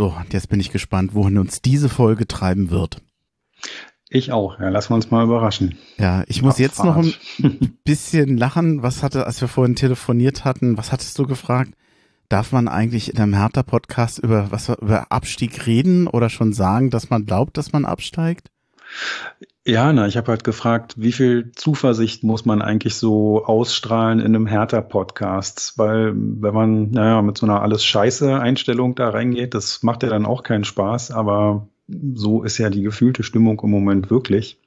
So, und jetzt bin ich gespannt, wohin uns diese Folge treiben wird. Ich auch. Ja, lassen wir uns mal überraschen. Ja, ich muss jetzt noch ein bisschen lachen. Was hatte, als wir vorhin telefoniert hatten, was hattest du gefragt? Darf man eigentlich in einem Hertha-Podcast über was über Abstieg reden oder schon sagen, dass man glaubt, dass man absteigt? Ja, na, ich habe halt gefragt, wie viel Zuversicht muss man eigentlich so ausstrahlen in einem Hertha-Podcast? Weil wenn man, naja, mit so einer alles scheiße Einstellung da reingeht, das macht ja dann auch keinen Spaß, aber so ist ja die gefühlte Stimmung im Moment wirklich.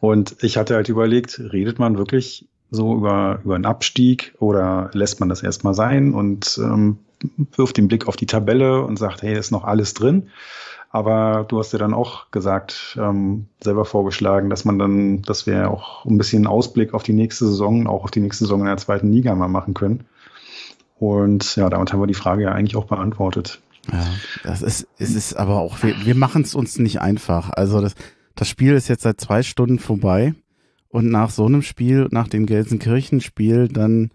Und ich hatte halt überlegt, redet man wirklich so über, über einen Abstieg oder lässt man das erstmal sein und ähm, wirft den Blick auf die Tabelle und sagt, hey, ist noch alles drin. Aber du hast ja dann auch gesagt, ähm, selber vorgeschlagen, dass man dann, dass wir auch ein bisschen Ausblick auf die nächste Saison, auch auf die nächste Saison in der zweiten Liga mal machen können. Und ja, damit haben wir die Frage ja eigentlich auch beantwortet. Ja, das ist, es ist aber auch, wir, wir machen es uns nicht einfach. Also das, das Spiel ist jetzt seit zwei Stunden vorbei und nach so einem Spiel, nach dem Gelsenkirchen-Spiel, dann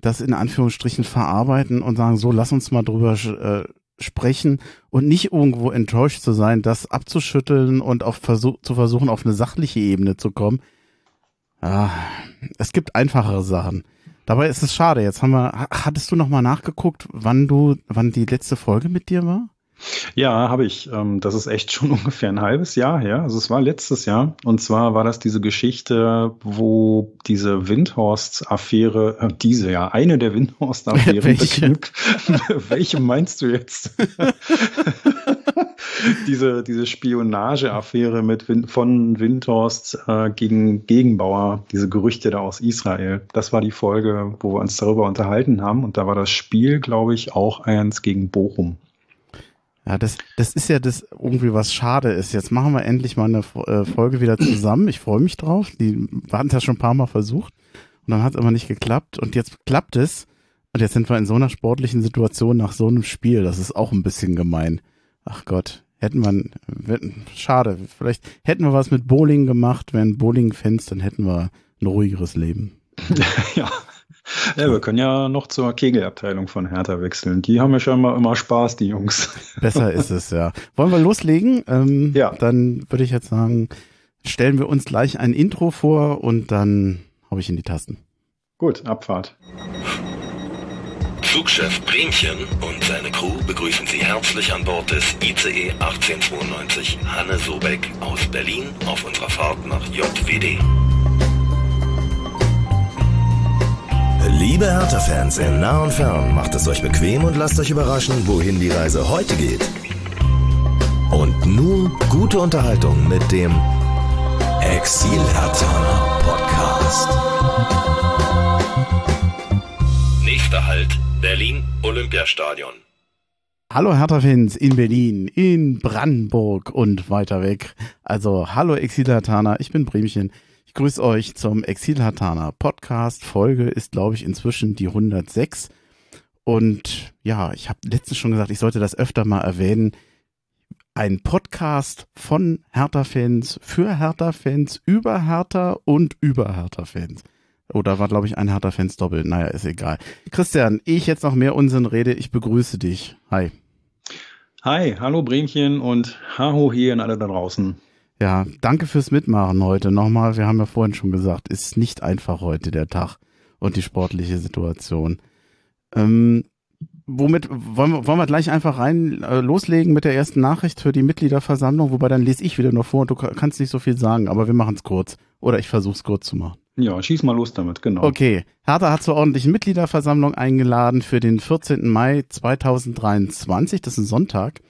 das in Anführungsstrichen verarbeiten und sagen, so, lass uns mal drüber äh, sprechen und nicht irgendwo enttäuscht zu sein, das abzuschütteln und auf versuch, zu versuchen, auf eine sachliche Ebene zu kommen. Ja, es gibt einfachere Sachen. Dabei ist es schade. Jetzt haben wir, hattest du noch mal nachgeguckt, wann du, wann die letzte Folge mit dir war? Ja, habe ich. Ähm, das ist echt schon ungefähr ein halbes Jahr her. Also es war letztes Jahr. Und zwar war das diese Geschichte, wo diese Windhorst-Affäre, äh, diese ja, eine der Windhorst-Affären. welche? welche meinst du jetzt? diese, diese Spionage-Affäre mit Win von Windhorst äh, gegen Gegenbauer, diese Gerüchte da aus Israel. Das war die Folge, wo wir uns darüber unterhalten haben. Und da war das Spiel, glaube ich, auch eins gegen Bochum. Ja, das, das ist ja das irgendwie was schade ist. Jetzt machen wir endlich mal eine äh, Folge wieder zusammen. Ich freue mich drauf. Die hatten es ja schon ein paar Mal versucht und dann hat es aber nicht geklappt und jetzt klappt es. Und jetzt sind wir in so einer sportlichen Situation nach so einem Spiel. Das ist auch ein bisschen gemein. Ach Gott, hätten wir, schade. Vielleicht hätten wir was mit Bowling gemacht, wären Bowling-Fans, dann hätten wir ein ruhigeres Leben. ja. Ja, wir können ja noch zur Kegelabteilung von Hertha wechseln. Die haben ja schon mal immer Spaß, die Jungs. Besser ist es, ja. Wollen wir loslegen? Ähm, ja. Dann würde ich jetzt sagen, stellen wir uns gleich ein Intro vor und dann habe ich in die Tasten. Gut, Abfahrt. Flugchef Bremchen und seine Crew begrüßen Sie herzlich an Bord des ICE 1892 Hanne Sobeck aus Berlin auf unserer Fahrt nach JWD. Liebe Hertha-Fans in nah und fern, macht es euch bequem und lasst euch überraschen, wohin die Reise heute geht. Und nun gute Unterhaltung mit dem Exil Hertha Podcast. Nächster Halt, Berlin Olympiastadion. Hallo Hertha-Fans in Berlin, in Brandenburg und weiter weg. Also hallo Exil Hertha, ich bin Bremchen grüße euch zum Exil Hatana Podcast. Folge ist, glaube ich, inzwischen die 106. Und ja, ich habe letztens schon gesagt, ich sollte das öfter mal erwähnen. Ein Podcast von Hertha-Fans für Hertha-Fans über Hertha und über Hertha-Fans. Oder war, glaube ich, ein Hertha-Fans doppelt. Naja, ist egal. Christian, ich jetzt noch mehr Unsinn rede, ich begrüße dich. Hi. Hi, hallo Bremchen und Haho hier an alle da draußen. Ja, danke fürs Mitmachen heute. Nochmal, wir haben ja vorhin schon gesagt, ist nicht einfach heute der Tag und die sportliche Situation. Ähm, womit wollen wir, wollen wir gleich einfach rein äh, loslegen mit der ersten Nachricht für die Mitgliederversammlung, wobei dann lese ich wieder noch vor und du kannst nicht so viel sagen, aber wir machen es kurz. Oder ich versuche es kurz zu machen. Ja, schieß mal los damit, genau. Okay. Hertha hat zur ordentlichen Mitgliederversammlung eingeladen für den 14. Mai 2023. Das ist ein Sonntag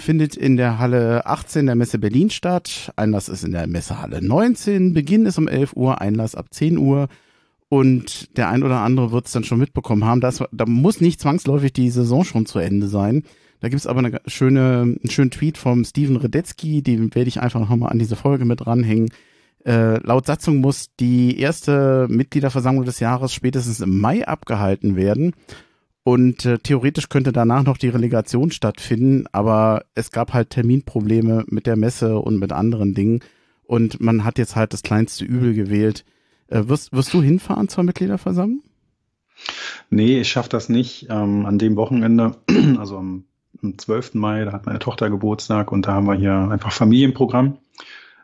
findet in der Halle 18 der Messe Berlin statt. Einlass ist in der Messehalle 19. Beginn ist um 11 Uhr, Einlass ab 10 Uhr. Und der ein oder andere wird es dann schon mitbekommen haben. Das, da muss nicht zwangsläufig die Saison schon zu Ende sein. Da gibt es aber eine schöne, einen schönen Tweet vom Steven Redetzky, den werde ich einfach nochmal an diese Folge mit dranhängen. Äh, laut Satzung muss die erste Mitgliederversammlung des Jahres spätestens im Mai abgehalten werden. Und äh, theoretisch könnte danach noch die Relegation stattfinden, aber es gab halt Terminprobleme mit der Messe und mit anderen Dingen. Und man hat jetzt halt das kleinste Übel gewählt. Äh, wirst, wirst du hinfahren zur Mitgliederversammlung? Nee, ich schaffe das nicht. Ähm, an dem Wochenende, also am am 12. Mai, da hat meine Tochter Geburtstag und da haben wir hier einfach Familienprogramm.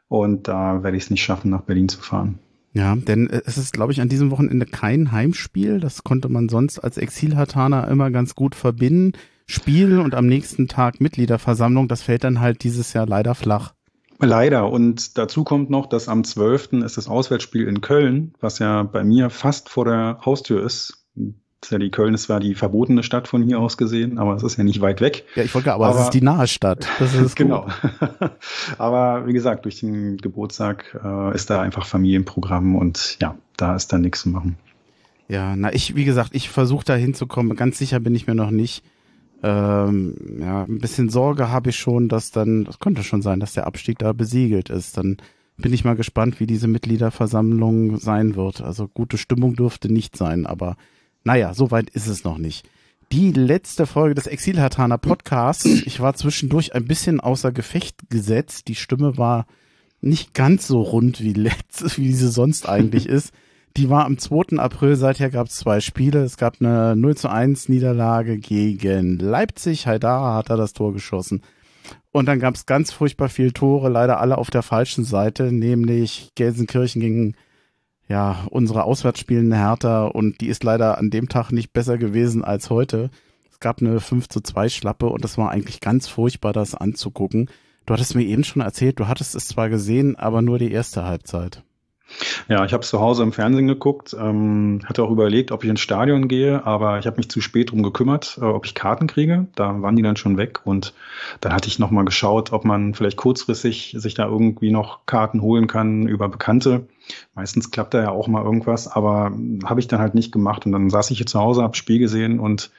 Und da werde ich es nicht schaffen, nach Berlin zu fahren. Ja, denn äh, es ist, glaube ich, an diesem Wochenende kein Heimspiel. Das konnte man sonst als Exilhartaner immer ganz gut verbinden. Spiel und am nächsten Tag Mitgliederversammlung, das fällt dann halt dieses Jahr leider flach. Leider. Und dazu kommt noch, dass am 12. ist das Auswärtsspiel in Köln, was ja bei mir fast vor der Haustür ist. Ist ja die Köln ist zwar die verbotene Stadt von hier aus gesehen, aber es ist ja nicht weit weg. Ja, ich wollte, aber, aber es ist die nahe Stadt. Das ist genau. aber wie gesagt, durch den Geburtstag äh, ist da einfach Familienprogramm und ja, da ist dann nichts zu machen. Ja, na ich, wie gesagt, ich versuche da hinzukommen. Ganz sicher bin ich mir noch nicht. Ähm, ja, ein bisschen Sorge habe ich schon, dass dann, das könnte schon sein, dass der Abstieg da besiegelt ist. Dann bin ich mal gespannt, wie diese Mitgliederversammlung sein wird. Also gute Stimmung dürfte nicht sein, aber naja, so weit ist es noch nicht. Die letzte Folge des Exilhartaner Podcasts. Ich war zwischendurch ein bisschen außer Gefecht gesetzt. Die Stimme war nicht ganz so rund wie letztes, wie sie sonst eigentlich ist. Die war am 2. April, seither gab es zwei Spiele. Es gab eine 0 zu 1 Niederlage gegen Leipzig. Haidara hat da das Tor geschossen. Und dann gab es ganz furchtbar viele Tore, leider alle auf der falschen Seite, nämlich Gelsenkirchen gegen ja, unsere Auswärtsspielende Hertha und die ist leider an dem Tag nicht besser gewesen als heute. Es gab eine 5 zu 2 Schlappe und das war eigentlich ganz furchtbar, das anzugucken. Du hattest mir eben schon erzählt, du hattest es zwar gesehen, aber nur die erste Halbzeit. Ja, ich habe zu Hause im Fernsehen geguckt, ähm, hatte auch überlegt, ob ich ins Stadion gehe, aber ich habe mich zu spät drum gekümmert, äh, ob ich Karten kriege. Da waren die dann schon weg und dann hatte ich nochmal geschaut, ob man vielleicht kurzfristig sich da irgendwie noch Karten holen kann über Bekannte. Meistens klappt da ja auch mal irgendwas, aber habe ich dann halt nicht gemacht und dann saß ich hier zu Hause, habe Spiel gesehen und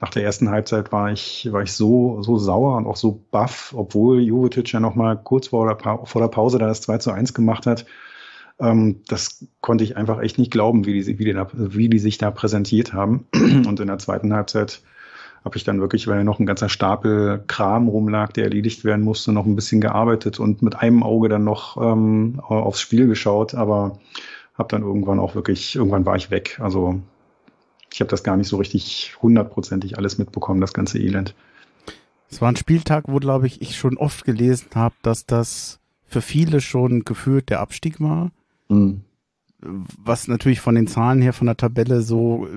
nach der ersten Halbzeit war ich, war ich so, so sauer und auch so baff, obwohl Jovetic ja nochmal kurz vor der, vor der Pause da das 2 zu 1 gemacht hat ähm, das konnte ich einfach echt nicht glauben, wie die, wie, die wie die sich da präsentiert haben. Und in der zweiten Halbzeit habe ich dann wirklich, weil noch ein ganzer Stapel Kram rumlag, der erledigt werden musste, noch ein bisschen gearbeitet und mit einem Auge dann noch ähm, aufs Spiel geschaut, aber habe dann irgendwann auch wirklich, irgendwann war ich weg. Also ich habe das gar nicht so richtig hundertprozentig alles mitbekommen, das ganze Elend. Es war ein Spieltag, wo, glaube ich, ich schon oft gelesen habe, dass das für viele schon gefühlt der Abstieg war. Mhm. Was natürlich von den Zahlen her, von der Tabelle so,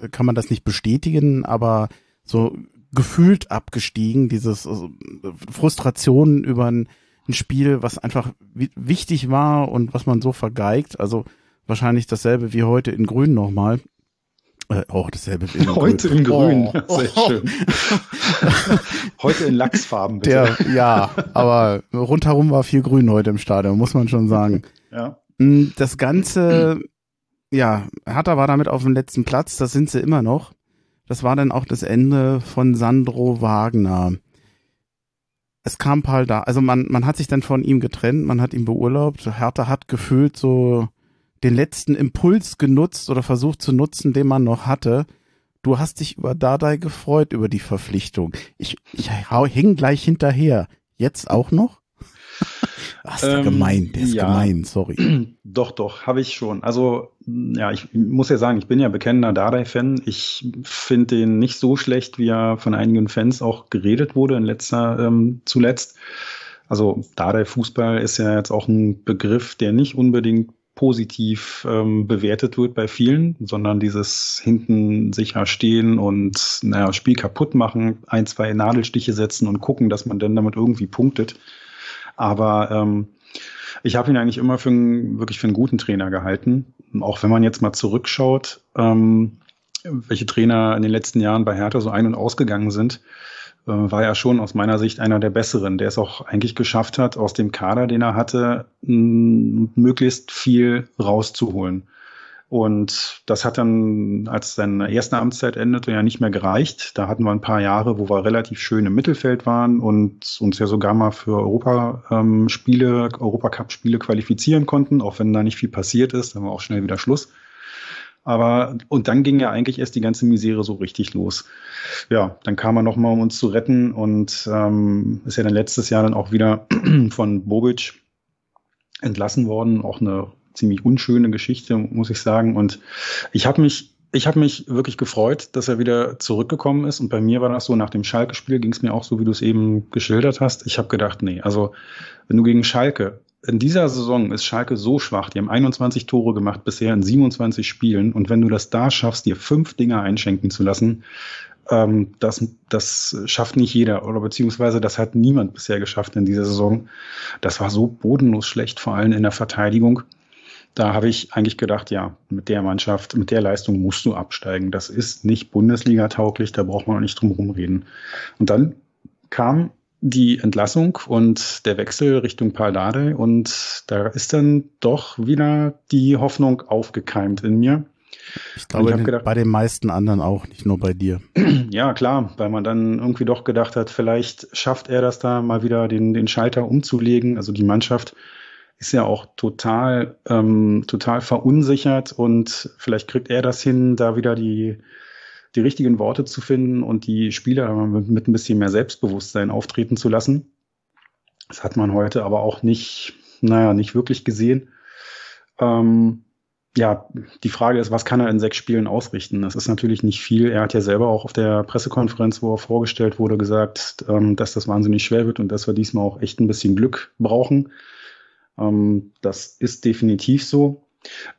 äh, kann man das nicht bestätigen, aber so gefühlt abgestiegen, dieses also, Frustration über ein, ein Spiel, was einfach wichtig war und was man so vergeigt. Also wahrscheinlich dasselbe wie heute in Grün nochmal. Äh, oh, dasselbe wie in Heute Grün. in Grün, oh. sehr schön. heute in Lachsfarben, bitte. Der, ja, aber rundherum war viel Grün heute im Stadion, muss man schon sagen. Ja. Mm, das Ganze, ja, Hertha war damit auf dem letzten Platz, das sind sie immer noch. Das war dann auch das Ende von Sandro Wagner. Es kam Paul da, also man, man hat sich dann von ihm getrennt, man hat ihn beurlaubt. Hertha hat gefühlt so den letzten Impuls genutzt oder versucht zu nutzen, den man noch hatte. Du hast dich über Dardai gefreut, über die Verpflichtung. Ich, ich hänge gleich hinterher. Jetzt auch noch? Ach, ist der ähm, gemein, der ist ja, gemein, sorry. Doch, doch, habe ich schon. Also, ja, ich muss ja sagen, ich bin ja bekennender Dardai-Fan. Ich finde den nicht so schlecht, wie er von einigen Fans auch geredet wurde in letzter, ähm, zuletzt. Also, Dardai-Fußball ist ja jetzt auch ein Begriff, der nicht unbedingt positiv ähm, bewertet wird bei vielen, sondern dieses hinten sicher stehen und naja, Spiel kaputt machen, ein, zwei Nadelstiche setzen und gucken, dass man dann damit irgendwie punktet. Aber ähm, ich habe ihn eigentlich immer für einen, wirklich für einen guten Trainer gehalten. Auch wenn man jetzt mal zurückschaut, ähm, welche Trainer in den letzten Jahren bei Hertha so ein- und ausgegangen sind, äh, war er schon aus meiner Sicht einer der besseren, der es auch eigentlich geschafft hat, aus dem Kader, den er hatte, möglichst viel rauszuholen. Und das hat dann, als seine erste Amtszeit endete, ja nicht mehr gereicht. Da hatten wir ein paar Jahre, wo wir relativ schön im Mittelfeld waren und uns ja sogar mal für Europa-Spiele, ähm, Europacup-Spiele qualifizieren konnten, auch wenn da nicht viel passiert ist. Dann war auch schnell wieder Schluss. Aber, und dann ging ja eigentlich erst die ganze Misere so richtig los. Ja, dann kam er nochmal, um uns zu retten und ähm, ist ja dann letztes Jahr dann auch wieder von Bobic entlassen worden. Auch eine ziemlich unschöne Geschichte, muss ich sagen. Und ich habe mich ich habe mich wirklich gefreut, dass er wieder zurückgekommen ist. Und bei mir war das so, nach dem Schalke-Spiel ging es mir auch so, wie du es eben geschildert hast. Ich habe gedacht, nee, also wenn du gegen Schalke, in dieser Saison ist Schalke so schwach, die haben 21 Tore gemacht bisher in 27 Spielen. Und wenn du das da schaffst, dir fünf Dinger einschenken zu lassen, ähm, das, das schafft nicht jeder oder beziehungsweise das hat niemand bisher geschafft in dieser Saison. Das war so bodenlos schlecht, vor allem in der Verteidigung da habe ich eigentlich gedacht, ja, mit der Mannschaft, mit der Leistung musst du absteigen. Das ist nicht Bundesliga-tauglich, da braucht man auch nicht drum rumreden. Und dann kam die Entlassung und der Wechsel Richtung Paldade und da ist dann doch wieder die Hoffnung aufgekeimt in mir. Ich glaube, ich gedacht, bei den meisten anderen auch, nicht nur bei dir. Ja, klar, weil man dann irgendwie doch gedacht hat, vielleicht schafft er das da mal wieder den, den Schalter umzulegen, also die Mannschaft ist ja auch total, ähm, total verunsichert und vielleicht kriegt er das hin, da wieder die, die richtigen Worte zu finden und die Spieler mit, ein bisschen mehr Selbstbewusstsein auftreten zu lassen. Das hat man heute aber auch nicht, naja, nicht wirklich gesehen. Ähm, ja, die Frage ist, was kann er in sechs Spielen ausrichten? Das ist natürlich nicht viel. Er hat ja selber auch auf der Pressekonferenz, wo er vorgestellt wurde, gesagt, ähm, dass das wahnsinnig schwer wird und dass wir diesmal auch echt ein bisschen Glück brauchen. Ähm, das ist definitiv so.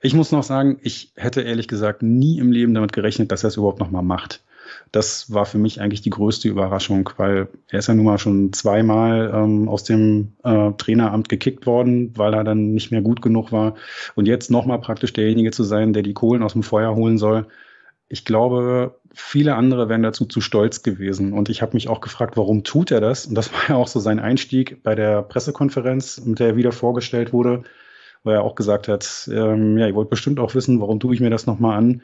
Ich muss noch sagen, ich hätte ehrlich gesagt nie im Leben damit gerechnet, dass er es überhaupt nochmal macht. Das war für mich eigentlich die größte Überraschung, weil er ist ja nun mal schon zweimal ähm, aus dem äh, Traineramt gekickt worden, weil er dann nicht mehr gut genug war. Und jetzt nochmal praktisch derjenige zu sein, der die Kohlen aus dem Feuer holen soll. Ich glaube, viele andere wären dazu zu stolz gewesen. Und ich habe mich auch gefragt, warum tut er das? Und das war ja auch so sein Einstieg bei der Pressekonferenz, mit der er wieder vorgestellt wurde, wo er auch gesagt hat, ähm, ja, ihr wollt bestimmt auch wissen, warum tue ich mir das nochmal an?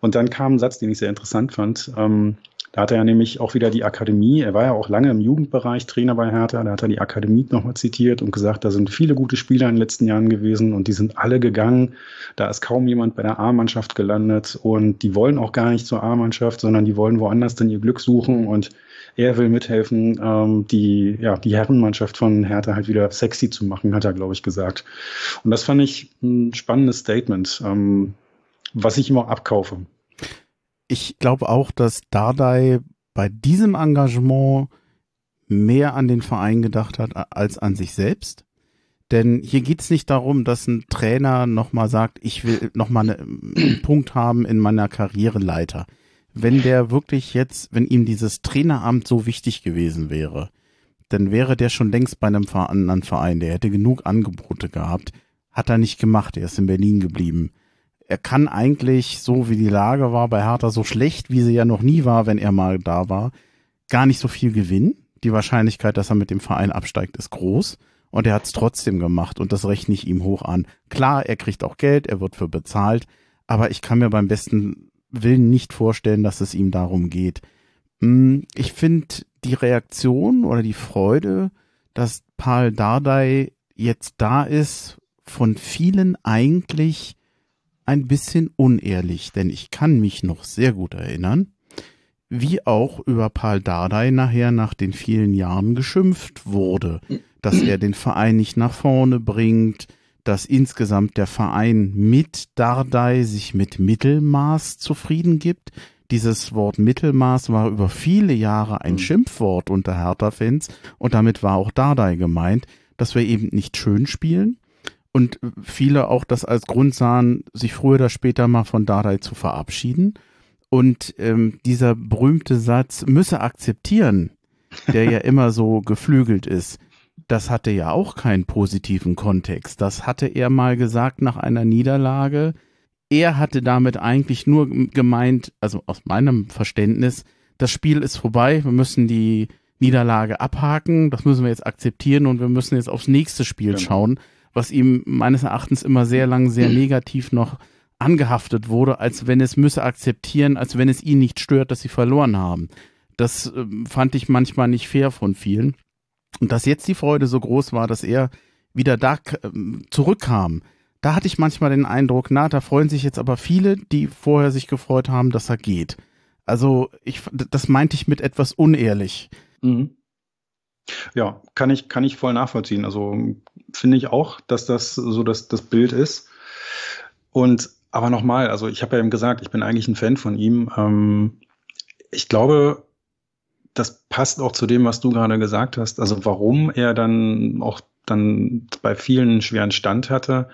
Und dann kam ein Satz, den ich sehr interessant fand. Ähm, da hat er ja nämlich auch wieder die Akademie, er war ja auch lange im Jugendbereich Trainer bei Hertha, da hat er die Akademie nochmal zitiert und gesagt, da sind viele gute Spieler in den letzten Jahren gewesen und die sind alle gegangen. Da ist kaum jemand bei der A-Mannschaft gelandet und die wollen auch gar nicht zur A-Mannschaft, sondern die wollen woanders dann ihr Glück suchen und er will mithelfen, ähm, die, ja, die Herrenmannschaft von Hertha halt wieder sexy zu machen, hat er, glaube ich, gesagt. Und das fand ich ein spannendes Statement, ähm, was ich auch abkaufe ich glaube auch, dass Dardai bei diesem Engagement mehr an den Verein gedacht hat als an sich selbst. Denn hier geht es nicht darum, dass ein Trainer nochmal sagt, ich will nochmal einen Punkt haben in meiner Karriereleiter. Wenn der wirklich jetzt, wenn ihm dieses Traineramt so wichtig gewesen wäre, dann wäre der schon längst bei einem anderen Verein. Der hätte genug Angebote gehabt. Hat er nicht gemacht. Er ist in Berlin geblieben er kann eigentlich, so wie die Lage war bei Hertha, so schlecht, wie sie ja noch nie war, wenn er mal da war, gar nicht so viel gewinnen. Die Wahrscheinlichkeit, dass er mit dem Verein absteigt, ist groß. Und er hat es trotzdem gemacht und das rechne ich ihm hoch an. Klar, er kriegt auch Geld, er wird für bezahlt, aber ich kann mir beim besten Willen nicht vorstellen, dass es ihm darum geht. Hm, ich finde die Reaktion oder die Freude, dass Paul Dardai jetzt da ist, von vielen eigentlich ein bisschen unehrlich, denn ich kann mich noch sehr gut erinnern, wie auch über Paul Dardai nachher nach den vielen Jahren geschimpft wurde, dass er den Verein nicht nach vorne bringt, dass insgesamt der Verein mit Dardai sich mit Mittelmaß zufrieden gibt. Dieses Wort Mittelmaß war über viele Jahre ein mhm. Schimpfwort unter Hertha-Fans und damit war auch Dardai gemeint, dass wir eben nicht schön spielen, und viele auch das als Grund sahen, sich früher oder später mal von Dardai zu verabschieden. Und ähm, dieser berühmte Satz müsse akzeptieren, der ja immer so geflügelt ist, das hatte ja auch keinen positiven Kontext. Das hatte er mal gesagt nach einer Niederlage. Er hatte damit eigentlich nur gemeint, also aus meinem Verständnis, das Spiel ist vorbei, wir müssen die Niederlage abhaken, das müssen wir jetzt akzeptieren und wir müssen jetzt aufs nächste Spiel genau. schauen was ihm meines Erachtens immer sehr lang sehr negativ noch angehaftet wurde, als wenn es müsse akzeptieren, als wenn es ihn nicht stört, dass sie verloren haben. Das äh, fand ich manchmal nicht fair von vielen. Und dass jetzt die Freude so groß war, dass er wieder da äh, zurückkam, da hatte ich manchmal den Eindruck, na, da freuen sich jetzt aber viele, die vorher sich gefreut haben, dass er geht. Also ich, das meinte ich mit etwas unehrlich. Mhm. Ja, kann ich, kann ich voll nachvollziehen. Also finde ich auch, dass das so das, das Bild ist. Und aber nochmal, also ich habe ja eben gesagt, ich bin eigentlich ein Fan von ihm. Ähm, ich glaube, das passt auch zu dem, was du gerade gesagt hast. Also warum er dann auch dann bei vielen schweren Stand hatte,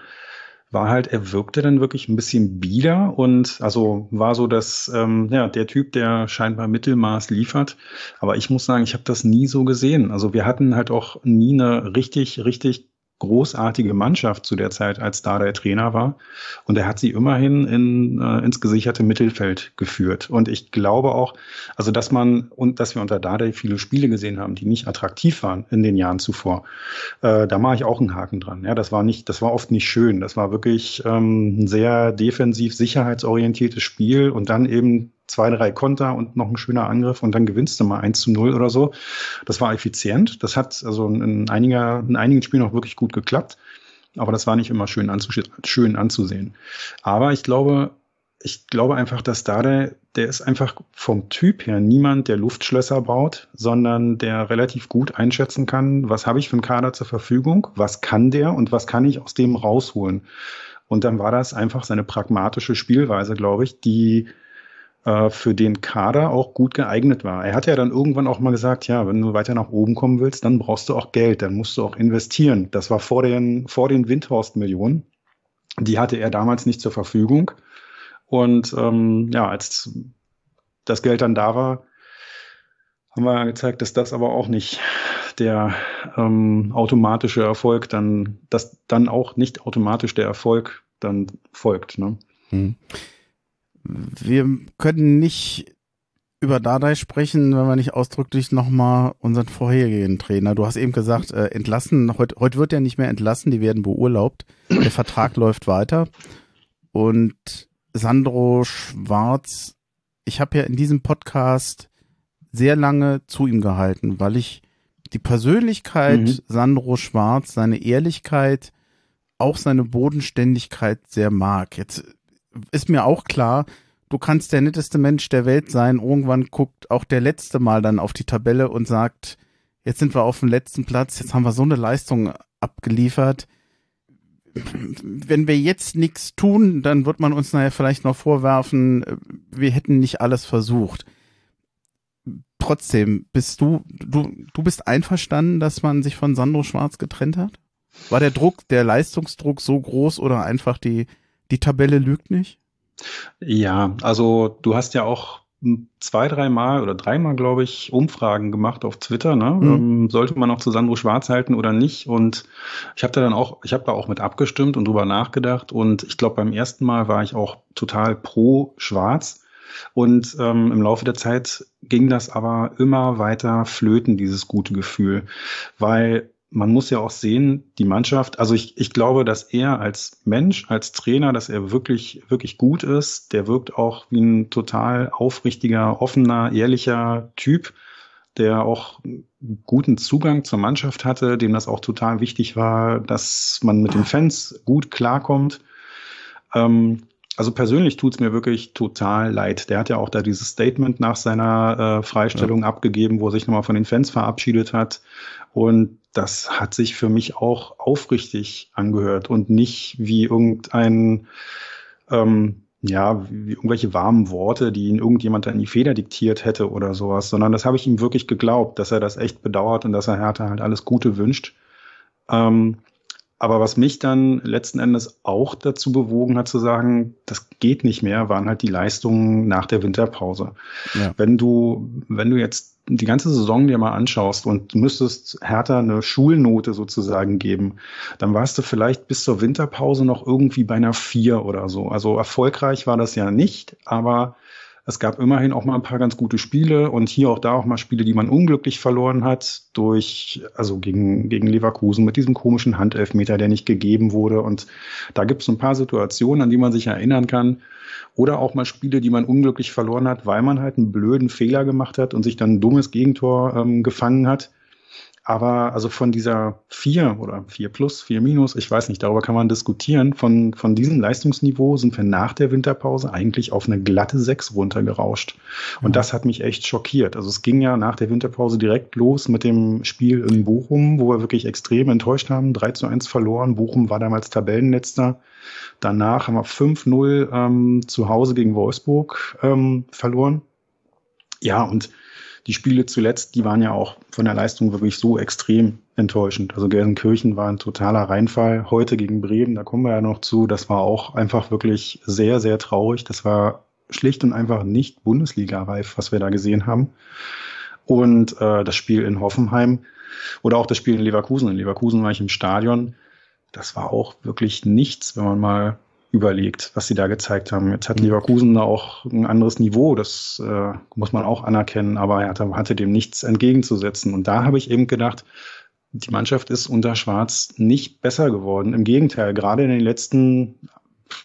war halt, er wirkte dann wirklich ein bisschen bieder und also war so dass ähm, ja, der Typ, der scheinbar Mittelmaß liefert. Aber ich muss sagen, ich habe das nie so gesehen. Also wir hatten halt auch nie eine richtig, richtig großartige Mannschaft zu der Zeit, als da der Trainer war. Und er hat sie immerhin in, äh, ins gesicherte Mittelfeld geführt. Und ich glaube auch, also dass man und dass wir unter Dardai viele Spiele gesehen haben, die nicht attraktiv waren in den Jahren zuvor, äh, da mache ich auch einen Haken dran. Ja, das war nicht, das war oft nicht schön. Das war wirklich ähm, ein sehr defensiv sicherheitsorientiertes Spiel und dann eben zwei, drei Konter und noch ein schöner Angriff und dann gewinnst du mal 1 zu 0 oder so. Das war effizient. Das hat also in, einiger, in einigen Spielen auch wirklich gut geklappt. Aber das war nicht immer schön, schön anzusehen. Aber ich glaube, ich glaube einfach, dass Dade, der ist einfach vom Typ her niemand, der Luftschlösser baut, sondern der relativ gut einschätzen kann, was habe ich für einen Kader zur Verfügung, was kann der und was kann ich aus dem rausholen. Und dann war das einfach seine pragmatische Spielweise, glaube ich, die äh, für den Kader auch gut geeignet war. Er hat ja dann irgendwann auch mal gesagt, ja, wenn du weiter nach oben kommen willst, dann brauchst du auch Geld, dann musst du auch investieren. Das war vor den, vor den Windhorst-Millionen. Die hatte er damals nicht zur Verfügung. Und ähm, ja, als das Geld dann da war, haben wir gezeigt, dass das aber auch nicht der ähm, automatische Erfolg dann, dass dann auch nicht automatisch der Erfolg dann folgt. Ne? Hm wir können nicht über Dardai sprechen, wenn wir nicht ausdrücklich nochmal unseren vorherigen Trainer. Du hast eben gesagt, äh, entlassen. Heute, heute wird er nicht mehr entlassen, die werden beurlaubt. Der Vertrag läuft weiter. Und Sandro Schwarz, ich habe ja in diesem Podcast sehr lange zu ihm gehalten, weil ich die Persönlichkeit mhm. Sandro Schwarz, seine Ehrlichkeit, auch seine Bodenständigkeit sehr mag. Jetzt ist mir auch klar, du kannst der netteste Mensch der Welt sein. Irgendwann guckt auch der letzte Mal dann auf die Tabelle und sagt, jetzt sind wir auf dem letzten Platz, jetzt haben wir so eine Leistung abgeliefert. Wenn wir jetzt nichts tun, dann wird man uns nachher vielleicht noch vorwerfen, wir hätten nicht alles versucht. Trotzdem, bist du, du, du bist einverstanden, dass man sich von Sandro Schwarz getrennt hat? War der Druck, der Leistungsdruck so groß oder einfach die, die Tabelle lügt nicht? Ja, also du hast ja auch zwei, dreimal oder dreimal, glaube ich, Umfragen gemacht auf Twitter. Ne? Mhm. Ähm, sollte man noch zu Sandro Schwarz halten oder nicht? Und ich habe da dann auch, ich habe da auch mit abgestimmt und drüber nachgedacht. Und ich glaube, beim ersten Mal war ich auch total pro Schwarz. Und ähm, im Laufe der Zeit ging das aber immer weiter flöten, dieses gute Gefühl. Weil man muss ja auch sehen, die Mannschaft, also ich, ich glaube, dass er als Mensch, als Trainer, dass er wirklich, wirklich gut ist. Der wirkt auch wie ein total aufrichtiger, offener, ehrlicher Typ, der auch guten Zugang zur Mannschaft hatte, dem das auch total wichtig war, dass man mit den Fans gut klarkommt. Ähm, also persönlich tut's mir wirklich total leid. Der hat ja auch da dieses Statement nach seiner äh, Freistellung ja. abgegeben, wo er sich nochmal von den Fans verabschiedet hat. Und das hat sich für mich auch aufrichtig angehört und nicht wie irgendein, ähm, ja, wie irgendwelche warmen Worte, die ihn irgendjemand in die Feder diktiert hätte oder sowas, sondern das habe ich ihm wirklich geglaubt, dass er das echt bedauert und dass er Hertha halt alles Gute wünscht. Ähm, aber was mich dann letzten Endes auch dazu bewogen hat zu sagen, das geht nicht mehr, waren halt die Leistungen nach der Winterpause. Ja. Wenn du, wenn du jetzt die ganze Saison dir mal anschaust und du müsstest Hertha eine Schulnote sozusagen geben, dann warst du vielleicht bis zur Winterpause noch irgendwie bei einer vier oder so. Also erfolgreich war das ja nicht, aber es gab immerhin auch mal ein paar ganz gute Spiele und hier auch da auch mal Spiele, die man unglücklich verloren hat durch, also gegen, gegen Leverkusen mit diesem komischen Handelfmeter, der nicht gegeben wurde. Und da gibt es ein paar Situationen, an die man sich erinnern kann. Oder auch mal Spiele, die man unglücklich verloren hat, weil man halt einen blöden Fehler gemacht hat und sich dann ein dummes Gegentor ähm, gefangen hat. Aber also von dieser 4 oder 4 plus, 4 minus, ich weiß nicht, darüber kann man diskutieren. Von, von diesem Leistungsniveau sind wir nach der Winterpause eigentlich auf eine glatte 6 runtergerauscht. Und mhm. das hat mich echt schockiert. Also es ging ja nach der Winterpause direkt los mit dem Spiel in Bochum, wo wir wirklich extrem enttäuscht haben. 3 zu 1 verloren. Bochum war damals Tabellenletzter. Danach haben wir 5-0 ähm, zu Hause gegen Wolfsburg ähm, verloren. Ja, und die Spiele zuletzt, die waren ja auch von der Leistung wirklich so extrem enttäuschend. Also Gelsenkirchen war ein totaler Reinfall. Heute gegen Bremen, da kommen wir ja noch zu, das war auch einfach wirklich sehr, sehr traurig. Das war schlicht und einfach nicht Bundesliga-reif, was wir da gesehen haben. Und äh, das Spiel in Hoffenheim oder auch das Spiel in Leverkusen. In Leverkusen war ich im Stadion. Das war auch wirklich nichts, wenn man mal überlegt, was sie da gezeigt haben. Jetzt hat mhm. Leverkusen da auch ein anderes Niveau, das äh, muss man auch anerkennen, aber er hatte, hatte dem nichts entgegenzusetzen. Und da habe ich eben gedacht, die Mannschaft ist unter Schwarz nicht besser geworden. Im Gegenteil, gerade in den letzten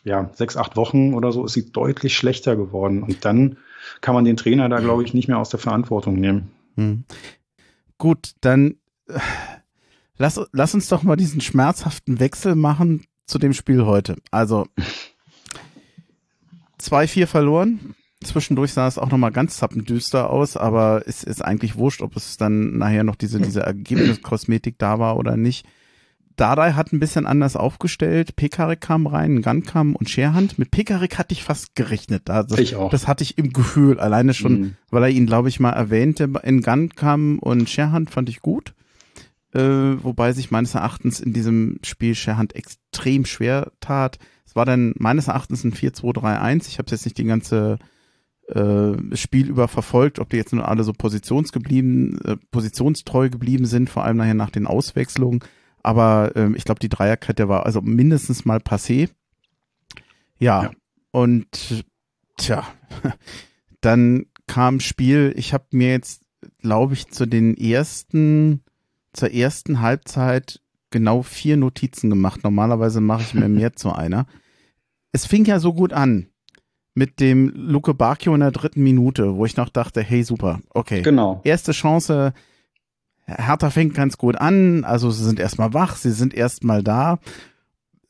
ja, sechs, acht Wochen oder so ist sie deutlich schlechter geworden. Und dann kann man den Trainer da, glaube ich, nicht mehr aus der Verantwortung nehmen. Hm. Gut, dann äh, lass, lass uns doch mal diesen schmerzhaften Wechsel machen zu dem Spiel heute. Also 2-4 verloren. Zwischendurch sah es auch nochmal ganz zappendüster aus, aber es ist eigentlich wurscht, ob es dann nachher noch diese, diese Ergebniskosmetik da war oder nicht. Dardai hat ein bisschen anders aufgestellt. Pekarik kam rein, Gun kam und Scherhand. Mit Pekarik hatte ich fast gerechnet. Also, ich auch. Das hatte ich im Gefühl. Alleine schon, mhm. weil er ihn, glaube ich, mal erwähnte. In Gun kam und Scherhand fand ich gut äh, wobei sich meines Erachtens in diesem Spiel Scherhand extrem schwer tat. Es war dann meines Erachtens ein 4-2-3-1. Ich habe jetzt nicht die ganze äh, Spiel über verfolgt, ob die jetzt nur alle so positionsgeblieben, äh, positionstreu geblieben sind, vor allem nachher nach den Auswechslungen. Aber äh, ich glaube, die Dreierkette war also mindestens mal passé. Ja, ja. und tja, dann kam Spiel. Ich habe mir jetzt, glaube ich, zu den ersten zur ersten Halbzeit genau vier Notizen gemacht. Normalerweise mache ich mir mehr zu einer. Es fing ja so gut an mit dem Luke Bacchio in der dritten Minute, wo ich noch dachte, hey, super, okay. Genau. Erste Chance, Hertha fängt ganz gut an, also sie sind erstmal wach, sie sind erstmal da.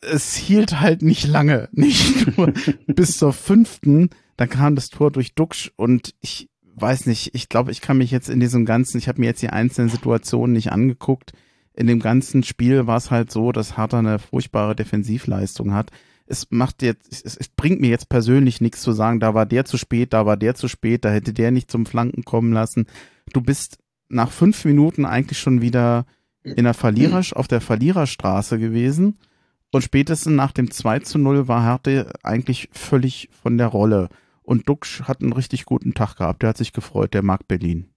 Es hielt halt nicht lange, nicht nur bis zur fünften, dann kam das Tor durch Duxch und ich weiß nicht, ich glaube, ich kann mich jetzt in diesem ganzen, ich habe mir jetzt die einzelnen Situationen nicht angeguckt. In dem ganzen Spiel war es halt so, dass Harter eine furchtbare Defensivleistung hat. Es macht jetzt, es, es bringt mir jetzt persönlich nichts zu sagen, da war der zu spät, da war der zu spät, da hätte der nicht zum Flanken kommen lassen. Du bist nach fünf Minuten eigentlich schon wieder in der Verlierer, auf der Verliererstraße gewesen. Und spätestens nach dem 2 zu 0 war Härte eigentlich völlig von der Rolle. Und Duxch hat einen richtig guten Tag gehabt. Der hat sich gefreut, der mag Berlin.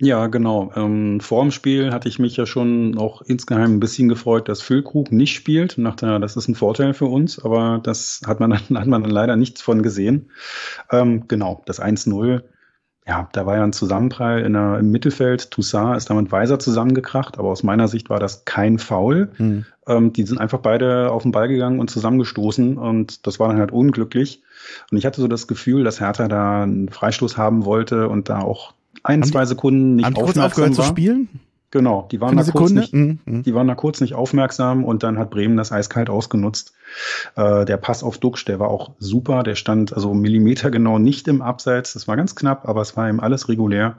Ja, genau. Ähm, vor dem Spiel hatte ich mich ja schon auch insgeheim ein bisschen gefreut, dass Füllkrug nicht spielt. Und dachte, das ist ein Vorteil für uns, aber das hat man, hat man dann leider nichts von gesehen. Ähm, genau, das 1-0 ja, da war ja ein Zusammenprall in der, im Mittelfeld. Toussaint ist da mit Weiser zusammengekracht, aber aus meiner Sicht war das kein Foul. Mhm. Ähm, die sind einfach beide auf den Ball gegangen und zusammengestoßen und das war dann halt unglücklich. Und ich hatte so das Gefühl, dass Hertha da einen Freistoß haben wollte und da auch ein, haben zwei Sekunden nicht haben aufmerksam aufgehört war. zu spielen? Genau, die waren, da kurz nicht, mhm, mhm. die waren da kurz nicht aufmerksam und dann hat Bremen das eiskalt ausgenutzt. Äh, der Pass auf Duxch, der war auch super, der stand also Millimeter genau nicht im Abseits, das war ganz knapp, aber es war ihm alles regulär.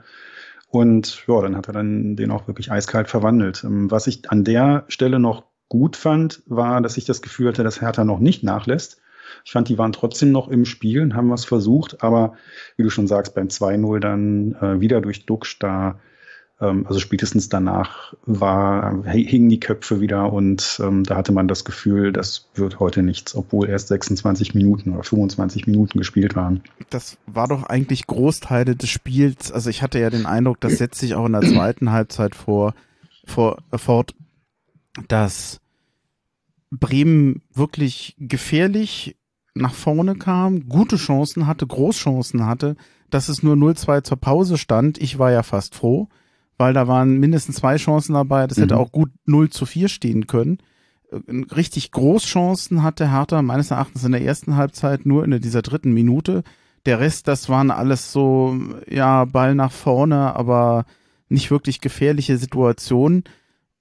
Und ja, dann hat er dann den auch wirklich eiskalt verwandelt. Ähm, was ich an der Stelle noch gut fand, war, dass ich das Gefühl hatte, dass Hertha noch nicht nachlässt. Ich fand, die waren trotzdem noch im Spiel und haben was versucht, aber wie du schon sagst, beim 2-0 dann äh, wieder durch Duxch, da also spätestens danach war, hingen die Köpfe wieder und ähm, da hatte man das Gefühl, das wird heute nichts, obwohl erst 26 Minuten oder 25 Minuten gespielt waren. Das war doch eigentlich Großteile des Spiels. Also ich hatte ja den Eindruck, das setzt sich auch in der zweiten Halbzeit vor, vor fort, dass Bremen wirklich gefährlich nach vorne kam, gute Chancen hatte, Großchancen hatte, dass es nur 0-2 zur Pause stand. Ich war ja fast froh weil da waren mindestens zwei Chancen dabei. Das mhm. hätte auch gut 0 zu 4 stehen können. Äh, richtig Großchancen hatte Hertha meines Erachtens in der ersten Halbzeit nur in dieser dritten Minute. Der Rest, das waren alles so, ja, Ball nach vorne, aber nicht wirklich gefährliche Situationen.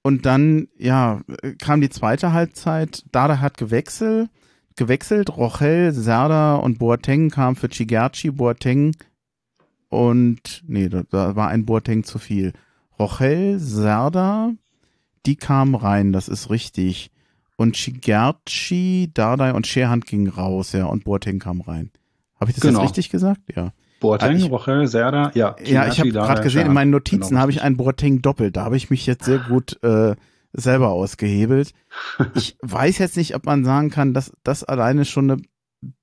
Und dann, ja, kam die zweite Halbzeit. Dada hat gewechselt, gewechselt. Rochel, Serda und Boateng kamen für Chigerci. Boateng und, nee, da, da war ein Boateng zu viel. Rochel, Serda, die kamen rein, das ist richtig. Und Chigerci, Dardai und Scherhand gingen raus, ja, und Boateng kam rein. Habe ich das genau. jetzt richtig gesagt? Ja. Boateng, ich, Rochel, Serda, ja. Ja, ich habe gerade gesehen, in meinen Notizen genau. habe ich einen Boateng doppelt. Da habe ich mich jetzt sehr gut äh, selber ausgehebelt. Ich weiß jetzt nicht, ob man sagen kann, dass das alleine schon eine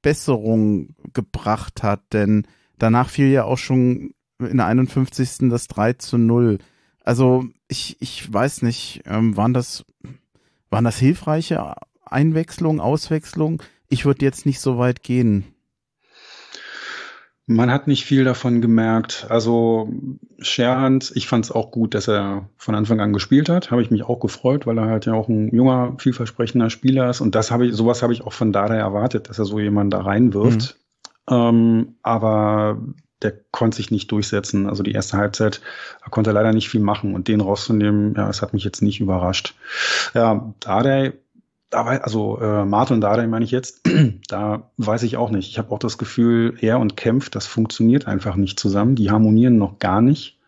Besserung gebracht hat, denn danach fiel ja auch schon in der 51. das 3 zu 0. Also ich, ich weiß nicht, ähm, waren das, waren das hilfreiche Einwechslungen, Auswechslungen? Ich würde jetzt nicht so weit gehen. Man hat nicht viel davon gemerkt. Also Scherhand, ich fand es auch gut, dass er von Anfang an gespielt hat. Habe ich mich auch gefreut, weil er halt ja auch ein junger, vielversprechender Spieler ist. Und das habe ich, sowas habe ich auch von Dada erwartet, dass er so jemanden da reinwirft. Mhm. Ähm, aber der konnte sich nicht durchsetzen. Also die erste Halbzeit da konnte er leider nicht viel machen. Und den rauszunehmen, ja, es hat mich jetzt nicht überrascht. Ja, Dada dabei, also äh, Martin Dardai meine ich jetzt, da weiß ich auch nicht. Ich habe auch das Gefühl, er und Kempf, das funktioniert einfach nicht zusammen. Die harmonieren noch gar nicht.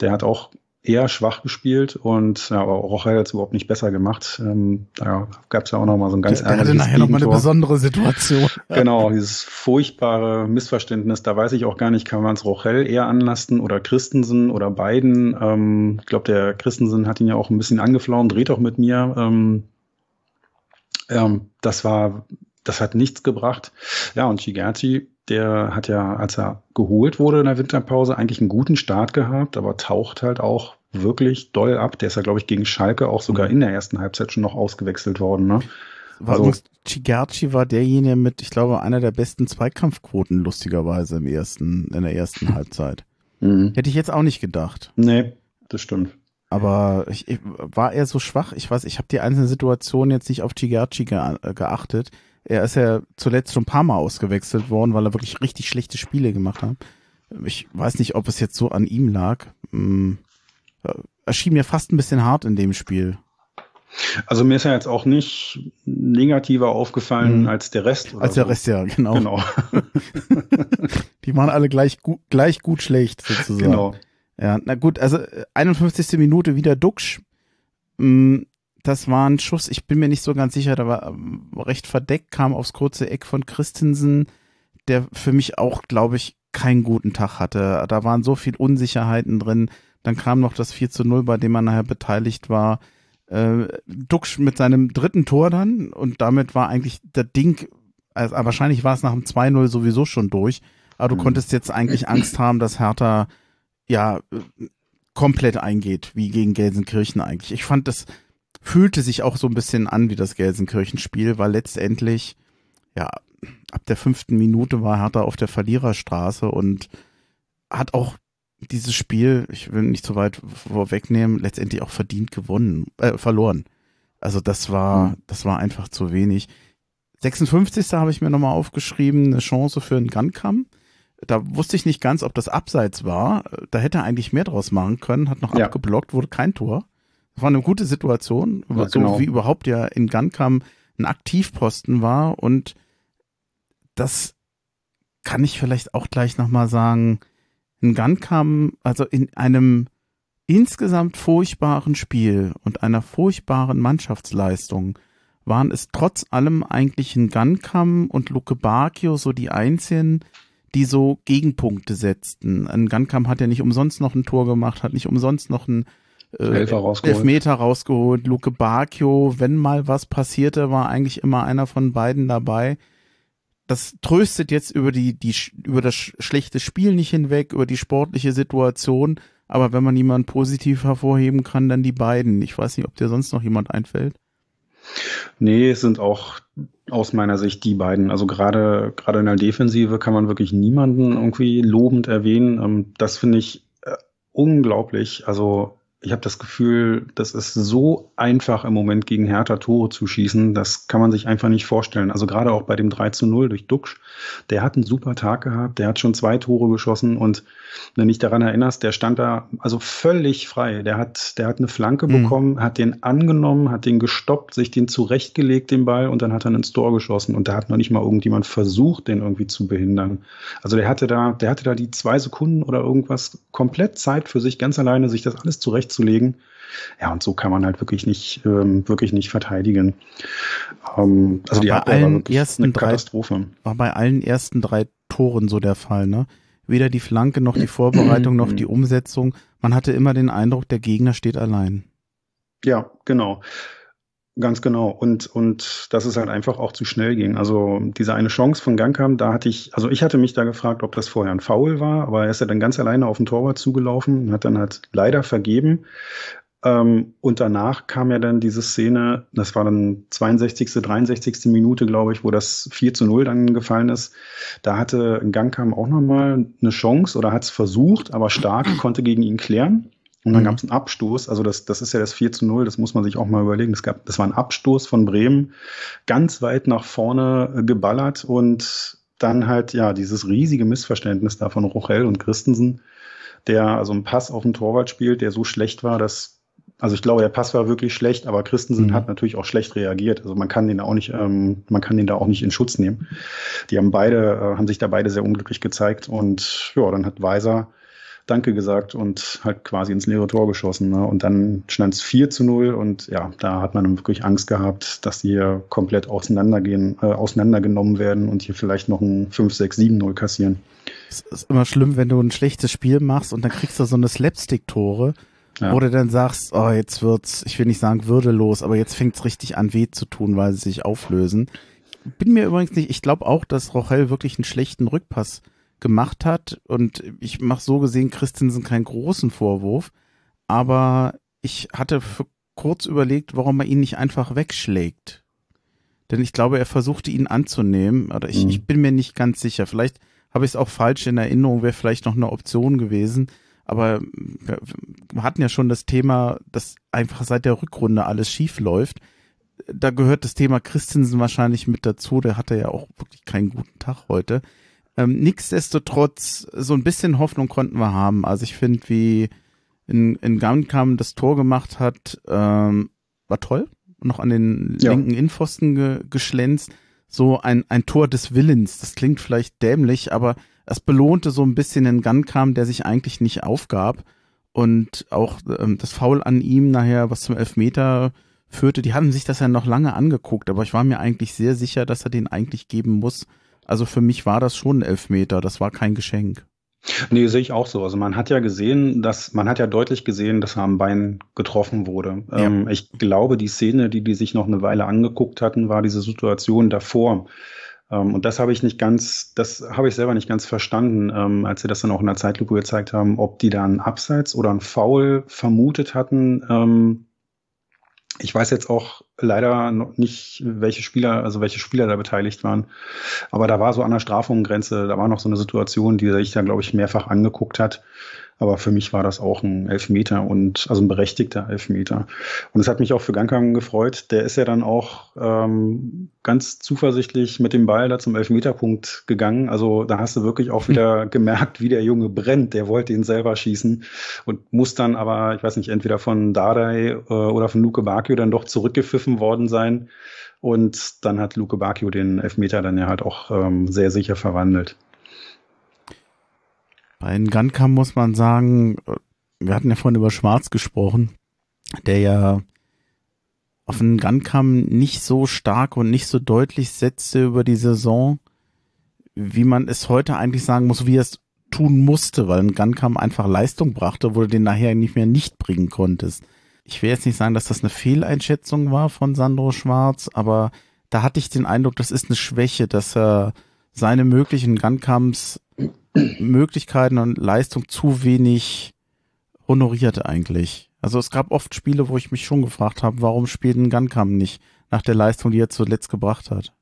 Der hat auch eher schwach gespielt und ja, aber Rochel hat es überhaupt nicht besser gemacht. Ähm, da gab es ja auch noch mal so ein ganz ärgerliches Der hatte nachher noch mal eine besondere Situation. genau, dieses furchtbare Missverständnis. Da weiß ich auch gar nicht, kann man es Rochel eher anlasten oder Christensen oder beiden. Ähm, ich glaube, der Christensen hat ihn ja auch ein bisschen angeflogen, dreht auch mit mir. Ähm, ähm, das war, das hat nichts gebracht. Ja, und Shigerti, der hat ja, als er geholt wurde in der Winterpause, eigentlich einen guten Start gehabt, aber taucht halt auch wirklich doll ab. Der ist ja, glaube ich, gegen Schalke auch sogar in der ersten Halbzeit schon noch ausgewechselt worden. Ne? War also, Chigarchi war derjenige mit, ich glaube, einer der besten Zweikampfquoten, lustigerweise im ersten, in der ersten Halbzeit. Mhm. Hätte ich jetzt auch nicht gedacht. Nee, das stimmt. Aber ich, ich, war er so schwach? Ich weiß, ich habe die einzelnen Situationen jetzt nicht auf Chigachi ge, geachtet. Er ist ja zuletzt schon ein paar Mal ausgewechselt worden, weil er wirklich richtig schlechte Spiele gemacht hat. Ich weiß nicht, ob es jetzt so an ihm lag. Hm, er schien mir fast ein bisschen hart in dem Spiel. Also mir ist ja jetzt auch nicht negativer aufgefallen mhm. als der Rest. als der so. Rest, ja, genau. genau. Die waren alle gleich gut, gleich gut schlecht, sozusagen. Genau. Ja, na gut, also 51. Äh, Minute wieder Duxch. Das war ein Schuss, ich bin mir nicht so ganz sicher, da war ähm, recht verdeckt, kam aufs kurze Eck von Christensen, der für mich auch, glaube ich, keinen guten Tag hatte. Da waren so viel Unsicherheiten drin. Dann kam noch das 4 zu 0, bei dem man nachher beteiligt war. Äh, Duxch mit seinem dritten Tor dann und damit war eigentlich der Ding, also wahrscheinlich war es nach dem 2-0 sowieso schon durch, aber du mhm. konntest jetzt eigentlich Angst haben, dass Hertha ja komplett eingeht, wie gegen Gelsenkirchen eigentlich. Ich fand, das fühlte sich auch so ein bisschen an wie das Gelsenkirchen-Spiel, weil letztendlich, ja, ab der fünften Minute war Hertha auf der Verliererstraße und hat auch dieses Spiel, ich will nicht so weit vorwegnehmen, letztendlich auch verdient gewonnen, äh, verloren. Also das war, mhm. das war einfach zu wenig. 56. habe ich mir nochmal aufgeschrieben, eine Chance für einen Gunkamm da wusste ich nicht ganz, ob das abseits war. Da hätte er eigentlich mehr draus machen können, hat noch ja. abgeblockt, wurde kein Tor. Das war eine gute Situation, ja, so genau. wie überhaupt ja in Gunkam ein Aktivposten war und das kann ich vielleicht auch gleich nochmal sagen. In Gunkam, also in einem insgesamt furchtbaren Spiel und einer furchtbaren Mannschaftsleistung waren es trotz allem eigentlich in Gunkam und Luke Bacchio so die einzigen, die so Gegenpunkte setzten. Ein Gunkam hat ja nicht umsonst noch ein Tor gemacht, hat nicht umsonst noch ein äh, Elfmeter rausgeholt. Luke Bacchio, wenn mal was passierte, war eigentlich immer einer von beiden dabei. Das tröstet jetzt über die, die, über das schlechte Spiel nicht hinweg, über die sportliche Situation. Aber wenn man jemanden positiv hervorheben kann, dann die beiden. Ich weiß nicht, ob dir sonst noch jemand einfällt. Nee, es sind auch aus meiner Sicht die beiden. Also gerade gerade in der Defensive kann man wirklich niemanden irgendwie lobend erwähnen. Ähm, das finde ich äh, unglaublich. Also ich habe das Gefühl, das ist so einfach im Moment gegen Hertha Tore zu schießen, das kann man sich einfach nicht vorstellen. Also gerade auch bei dem 3 zu 0 durch Duxch, der hat einen super Tag gehabt, der hat schon zwei Tore geschossen und wenn dich daran erinnerst, der stand da also völlig frei. Der hat, der hat eine Flanke mhm. bekommen, hat den angenommen, hat den gestoppt, sich den zurechtgelegt, den Ball, und dann hat er ins Tor geschossen und da hat noch nicht mal irgendjemand versucht, den irgendwie zu behindern. Also der hatte da, der hatte da die zwei Sekunden oder irgendwas komplett Zeit für sich ganz alleine, sich das alles zurecht zurechtzulegen. Ja, und so kann man halt wirklich nicht, ähm, wirklich nicht verteidigen. Ähm, also war die Abwehr allen war ersten eine Katastrophe. War bei allen ersten drei Toren so der Fall, ne? Weder die Flanke noch die Vorbereitung noch die Umsetzung. Man hatte immer den Eindruck, der Gegner steht allein. Ja, genau. Ganz genau. Und, und dass es halt einfach auch zu schnell ging. Also diese eine Chance von Gangkam, da hatte ich, also ich hatte mich da gefragt, ob das vorher ein Foul war, aber er ist ja dann ganz alleine auf den Torwart zugelaufen und hat dann halt leider vergeben. Ähm, und danach kam ja dann diese Szene, das war dann 62., 63. Minute, glaube ich, wo das 4 zu 0 dann gefallen ist. Da hatte Gangkam auch nochmal eine Chance oder hat es versucht, aber Stark konnte gegen ihn klären. Und dann mhm. gab es einen Abstoß, also das, das ist ja das 4 zu 0, das muss man sich auch mal überlegen. Das, gab, das war ein Abstoß von Bremen, ganz weit nach vorne äh, geballert und dann halt ja dieses riesige Missverständnis da von Rochel und Christensen, der also einen Pass auf den Torwart spielt, der so schlecht war, dass, also ich glaube, der Pass war wirklich schlecht, aber Christensen mhm. hat natürlich auch schlecht reagiert. Also man kann den auch nicht, ähm, man kann den da auch nicht in Schutz nehmen. Die haben beide, äh, haben sich da beide sehr unglücklich gezeigt und ja, dann hat Weiser Danke gesagt und halt quasi ins leere Tor geschossen. Ne? Und dann stand es 4 zu 0 und ja, da hat man wirklich Angst gehabt, dass die hier komplett auseinandergehen, äh, auseinandergenommen werden und hier vielleicht noch ein 5, 6, 7, 0 kassieren. Es ist immer schlimm, wenn du ein schlechtes Spiel machst und dann kriegst du so eine Slapstick-Tore, ja. wo du dann sagst, oh, jetzt wird's, ich will nicht sagen würdelos, aber jetzt fängt's richtig an weh zu tun, weil sie sich auflösen. Bin mir übrigens nicht, ich glaube auch, dass Rochel wirklich einen schlechten Rückpass gemacht hat. Und ich mache so gesehen Christensen keinen großen Vorwurf. Aber ich hatte für kurz überlegt, warum er ihn nicht einfach wegschlägt. Denn ich glaube, er versuchte ihn anzunehmen. Oder ich, mhm. ich bin mir nicht ganz sicher. Vielleicht habe ich es auch falsch in Erinnerung, wäre vielleicht noch eine Option gewesen. Aber wir hatten ja schon das Thema, dass einfach seit der Rückrunde alles schief läuft. Da gehört das Thema Christensen wahrscheinlich mit dazu. Der hatte ja auch wirklich keinen guten Tag heute. Ähm, nichtsdestotrotz, so ein bisschen Hoffnung konnten wir haben. Also ich finde, wie in, in Gaunkam das Tor gemacht hat, ähm, war toll. Noch an den ja. linken Innenpfosten ge geschlänzt. So ein, ein Tor des Willens. Das klingt vielleicht dämlich, aber es belohnte so ein bisschen den Gunkam, der sich eigentlich nicht aufgab. Und auch ähm, das Foul an ihm nachher, was zum Elfmeter führte, die hatten sich das ja noch lange angeguckt, aber ich war mir eigentlich sehr sicher, dass er den eigentlich geben muss. Also für mich war das schon ein Elfmeter, das war kein Geschenk. Nee, sehe ich auch so. Also man hat ja gesehen, dass man hat ja deutlich gesehen, dass er am Bein getroffen wurde. Ja. Ähm, ich glaube, die Szene, die die sich noch eine Weile angeguckt hatten, war diese Situation davor. Ähm, und das habe ich nicht ganz, das habe ich selber nicht ganz verstanden, ähm, als sie das dann auch in der Zeitlupe gezeigt haben, ob die da einen Abseits oder einen Foul vermutet hatten. Ich weiß jetzt auch leider noch nicht, welche Spieler, also welche Spieler da beteiligt waren. Aber da war so an der Strafungengrenze, da war noch so eine Situation, die sich da, glaube ich, mehrfach angeguckt hat. Aber für mich war das auch ein Elfmeter und also ein berechtigter Elfmeter. Und es hat mich auch für Gankam gefreut. Der ist ja dann auch ähm, ganz zuversichtlich mit dem Ball da zum Elfmeterpunkt gegangen. Also da hast du wirklich auch wieder gemerkt, wie der Junge brennt. Der wollte ihn selber schießen und muss dann aber, ich weiß nicht, entweder von Dardai äh, oder von Luke Bakio dann doch zurückgepfiffen worden sein. Und dann hat Luke Bakio den Elfmeter dann ja halt auch ähm, sehr sicher verwandelt. Bei Gunkam muss man sagen, wir hatten ja vorhin über Schwarz gesprochen, der ja auf den Gunkam nicht so stark und nicht so deutlich setzte über die Saison, wie man es heute eigentlich sagen muss, wie er es tun musste, weil ein Gunkam einfach Leistung brachte, wo du den nachher nicht mehr nicht bringen konntest. Ich will jetzt nicht sagen, dass das eine Fehleinschätzung war von Sandro Schwarz, aber da hatte ich den Eindruck, das ist eine Schwäche, dass er seine möglichen Gunkams Möglichkeiten und Leistung zu wenig honoriert eigentlich. Also es gab oft Spiele, wo ich mich schon gefragt habe, warum spielt ein Gunkam nicht nach der Leistung, die er zuletzt gebracht hat.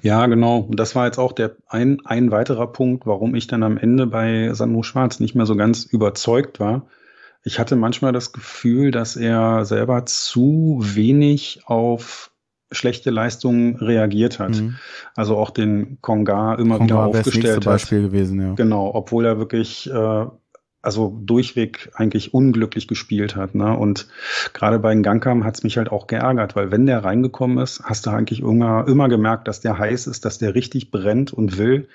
Ja, genau. Und das war jetzt auch der ein, ein weiterer Punkt, warum ich dann am Ende bei Sandro Schwarz nicht mehr so ganz überzeugt war. Ich hatte manchmal das Gefühl, dass er selber zu wenig auf schlechte Leistungen reagiert hat. Mhm. Also auch den Konga immer Konga wieder aufgestellt das hat. Beispiel gewesen, ja. Genau, obwohl er wirklich äh, also durchweg eigentlich unglücklich gespielt hat. Ne? Und gerade bei Gangkam hat es mich halt auch geärgert, weil wenn der reingekommen ist, hast du eigentlich immer, immer gemerkt, dass der heiß ist, dass der richtig brennt und will.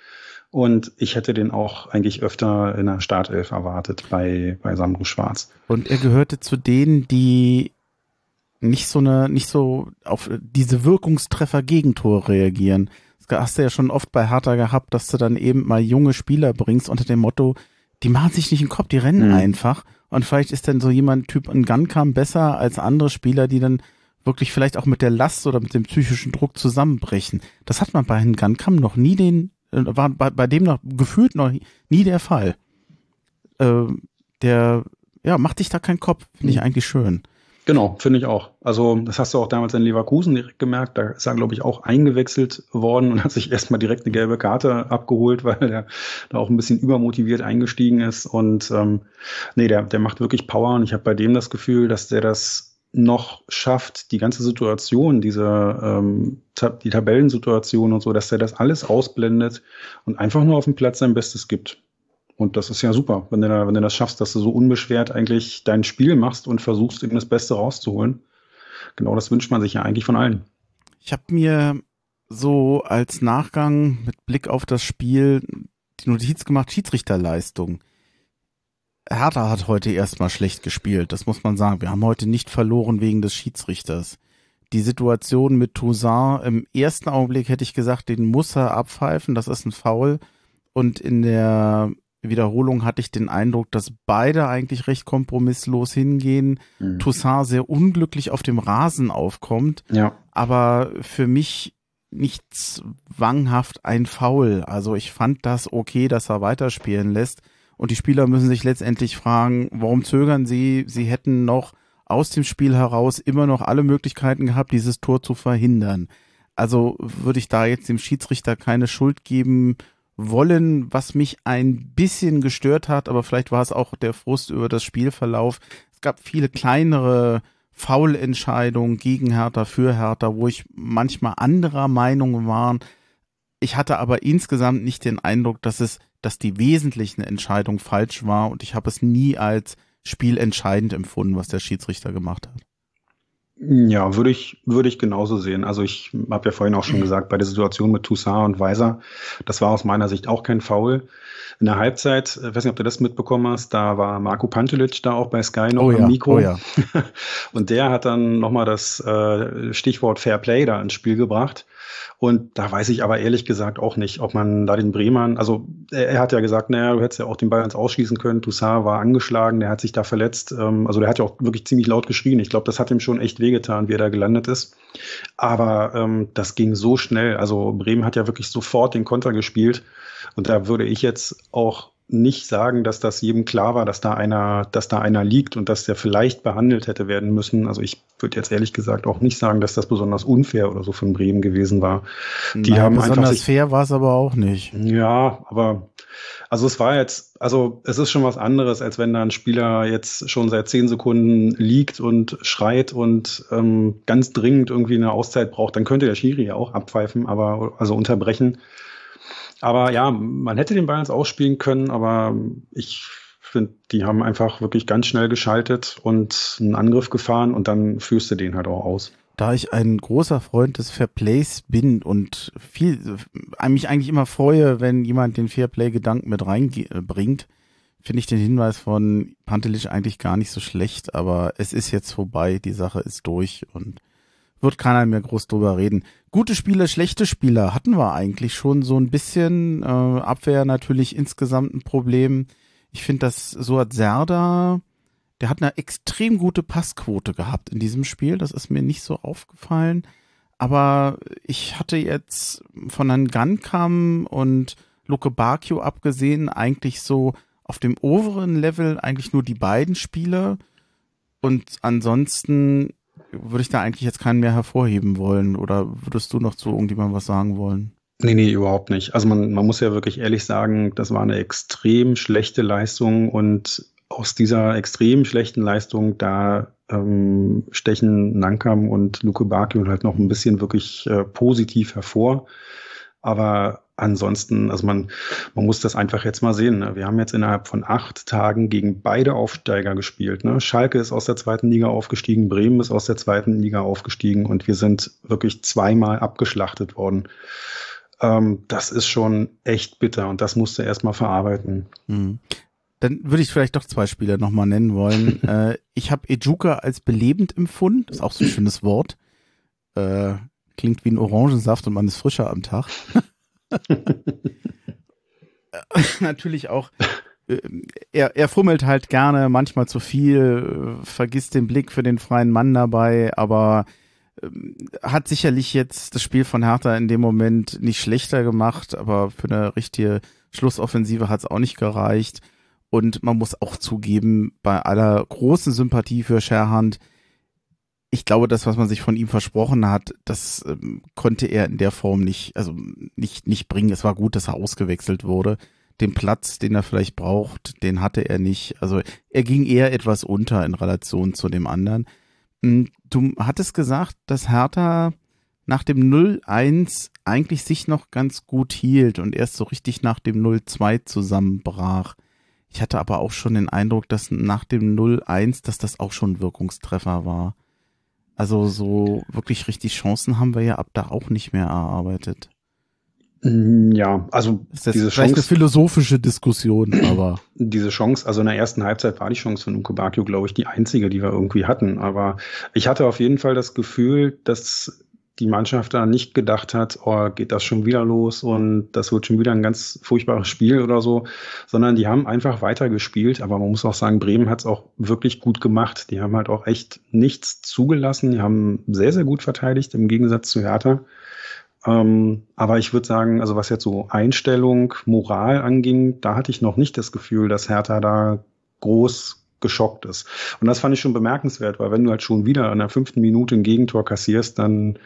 Und ich hätte den auch eigentlich öfter in der Startelf erwartet bei, bei Sandro Schwarz. Und er gehörte zu denen, die nicht so eine, nicht so auf diese Wirkungstreffer Gegentore reagieren. Das hast du ja schon oft bei Hertha gehabt, dass du dann eben mal junge Spieler bringst unter dem Motto, die machen sich nicht im Kopf, die rennen mhm. einfach. Und vielleicht ist dann so jemand Typ ein Gunkam besser als andere Spieler, die dann wirklich vielleicht auch mit der Last oder mit dem psychischen Druck zusammenbrechen. Das hat man bei Herrn Gunkam noch nie den, äh, war bei, bei dem noch gefühlt noch nie der Fall. Äh, der, ja, macht sich da keinen Kopf, finde ich mhm. eigentlich schön. Genau, finde ich auch. Also das hast du auch damals in Leverkusen direkt gemerkt. Da ist er, glaube ich, auch eingewechselt worden und hat sich erstmal direkt eine gelbe Karte abgeholt, weil er da auch ein bisschen übermotiviert eingestiegen ist. Und ähm, nee, der, der macht wirklich Power und ich habe bei dem das Gefühl, dass der das noch schafft, die ganze Situation, diese ähm, die Tabellensituation und so, dass der das alles ausblendet und einfach nur auf dem Platz sein Bestes gibt. Und das ist ja super, wenn du, da, wenn du das schaffst, dass du so unbeschwert eigentlich dein Spiel machst und versuchst, eben das Beste rauszuholen. Genau das wünscht man sich ja eigentlich von allen. Ich habe mir so als Nachgang mit Blick auf das Spiel die Notiz gemacht, Schiedsrichterleistung. Hertha hat heute erstmal schlecht gespielt, das muss man sagen. Wir haben heute nicht verloren wegen des Schiedsrichters. Die Situation mit Toussaint, im ersten Augenblick hätte ich gesagt, den muss er abpfeifen, das ist ein Foul. Und in der Wiederholung hatte ich den Eindruck, dass beide eigentlich recht kompromisslos hingehen. Mhm. Toussaint sehr unglücklich auf dem Rasen aufkommt. Ja. Aber für mich nicht zwanghaft ein Foul. Also ich fand das okay, dass er weiterspielen lässt. Und die Spieler müssen sich letztendlich fragen, warum zögern sie? Sie hätten noch aus dem Spiel heraus immer noch alle Möglichkeiten gehabt, dieses Tor zu verhindern. Also würde ich da jetzt dem Schiedsrichter keine Schuld geben wollen, was mich ein bisschen gestört hat, aber vielleicht war es auch der Frust über das Spielverlauf. Es gab viele kleinere Foulentscheidungen gegen Hertha, für Hertha, wo ich manchmal anderer Meinung war. Ich hatte aber insgesamt nicht den Eindruck, dass es, dass die wesentliche Entscheidung falsch war und ich habe es nie als spielentscheidend empfunden, was der Schiedsrichter gemacht hat. Ja, würde ich, würde ich genauso sehen. Also ich habe ja vorhin auch schon gesagt, bei der Situation mit Toussaint und Weiser, das war aus meiner Sicht auch kein Foul. In der Halbzeit, ich weiß nicht, ob du das mitbekommen hast, da war Marco Pantelic da auch bei Sky noch oh ja, Mikro. Oh ja. und der hat dann nochmal das äh, Stichwort Fair Play da ins Spiel gebracht. Und da weiß ich aber ehrlich gesagt auch nicht, ob man da den Bremern, also er, er hat ja gesagt, naja, du hättest ja auch den ganz ausschließen können. Toussaint war angeschlagen, der hat sich da verletzt. Ähm, also der hat ja auch wirklich ziemlich laut geschrien. Ich glaube, das hat ihm schon echt wehgetan, wie er da gelandet ist. Aber ähm, das ging so schnell. Also Bremen hat ja wirklich sofort den Konter gespielt. Und da würde ich jetzt auch nicht sagen, dass das jedem klar war, dass da einer, dass da einer liegt und dass der vielleicht behandelt hätte werden müssen. Also ich würde jetzt ehrlich gesagt auch nicht sagen, dass das besonders unfair oder so von Bremen gewesen war. Die Nein, haben besonders einfach fair war es aber auch nicht. Ja, aber also es war jetzt, also es ist schon was anderes, als wenn da ein Spieler jetzt schon seit zehn Sekunden liegt und schreit und ähm, ganz dringend irgendwie eine Auszeit braucht, dann könnte der Schiri ja auch abpfeifen, aber also unterbrechen. Aber ja, man hätte den jetzt ausspielen können, aber ich finde, die haben einfach wirklich ganz schnell geschaltet und einen Angriff gefahren und dann führst du den halt auch aus. Da ich ein großer Freund des Fairplays bin und viel, mich eigentlich immer freue, wenn jemand den Fairplay-Gedanken mit reinbringt, finde ich den Hinweis von Pantelic eigentlich gar nicht so schlecht, aber es ist jetzt vorbei, die Sache ist durch und wird keiner mehr groß drüber reden. Gute Spieler, schlechte Spieler hatten wir eigentlich schon so ein bisschen. Äh, Abwehr natürlich insgesamt ein Problem. Ich finde, dass Suat Serda, der hat eine extrem gute Passquote gehabt in diesem Spiel. Das ist mir nicht so aufgefallen. Aber ich hatte jetzt von Herrn Gankam und Luke Bakio abgesehen eigentlich so auf dem oberen Level eigentlich nur die beiden Spieler. Und ansonsten würde ich da eigentlich jetzt keinen mehr hervorheben wollen. Oder würdest du noch zu irgendjemandem was sagen wollen? Nee, nee, überhaupt nicht. Also man, man muss ja wirklich ehrlich sagen, das war eine extrem schlechte Leistung und aus dieser extrem schlechten Leistung, da ähm, stechen Nankam und Luke Bakio halt noch ein bisschen wirklich äh, positiv hervor. Aber ansonsten, also man, man muss das einfach jetzt mal sehen. Ne? Wir haben jetzt innerhalb von acht Tagen gegen beide Aufsteiger gespielt. Ne? Schalke ist aus der zweiten Liga aufgestiegen, Bremen ist aus der zweiten Liga aufgestiegen und wir sind wirklich zweimal abgeschlachtet worden. Ähm, das ist schon echt bitter und das musste erstmal verarbeiten. Mhm. Dann würde ich vielleicht doch zwei Spieler nochmal nennen wollen. äh, ich habe Ejuka als belebend empfunden, ist auch so ein schönes Wort. Äh, klingt wie ein Orangensaft und man ist frischer am Tag. Natürlich auch. Äh, er, er fummelt halt gerne, manchmal zu viel, vergisst den Blick für den freien Mann dabei, aber ähm, hat sicherlich jetzt das Spiel von Hertha in dem Moment nicht schlechter gemacht, aber für eine richtige Schlussoffensive hat es auch nicht gereicht. Und man muss auch zugeben, bei aller großen Sympathie für Scherhand, ich glaube, das, was man sich von ihm versprochen hat, das ähm, konnte er in der Form nicht, also nicht, nicht bringen. Es war gut, dass er ausgewechselt wurde. Den Platz, den er vielleicht braucht, den hatte er nicht. Also er ging eher etwas unter in Relation zu dem anderen. Hm, du hattest gesagt, dass Hertha nach dem 0-1 eigentlich sich noch ganz gut hielt und erst so richtig nach dem 0-2 zusammenbrach. Ich hatte aber auch schon den Eindruck, dass nach dem 0-1, dass das auch schon Wirkungstreffer war. Also so wirklich richtig Chancen haben wir ja ab da auch nicht mehr erarbeitet. Mm, ja, also das ist diese Chance, eine philosophische Diskussion, aber diese Chance, also in der ersten Halbzeit war die Chance von Uke Bakio, glaube ich, die einzige, die wir irgendwie hatten. Aber ich hatte auf jeden Fall das Gefühl, dass die Mannschaft da nicht gedacht hat, oh, geht das schon wieder los und das wird schon wieder ein ganz furchtbares Spiel oder so, sondern die haben einfach weiter gespielt. Aber man muss auch sagen, Bremen hat es auch wirklich gut gemacht. Die haben halt auch echt nichts zugelassen. Die haben sehr, sehr gut verteidigt im Gegensatz zu Hertha. Ähm, aber ich würde sagen, also was jetzt so Einstellung, Moral anging, da hatte ich noch nicht das Gefühl, dass Hertha da groß geschockt ist. Und das fand ich schon bemerkenswert, weil wenn du halt schon wieder in der fünften Minute ein Gegentor kassierst, dann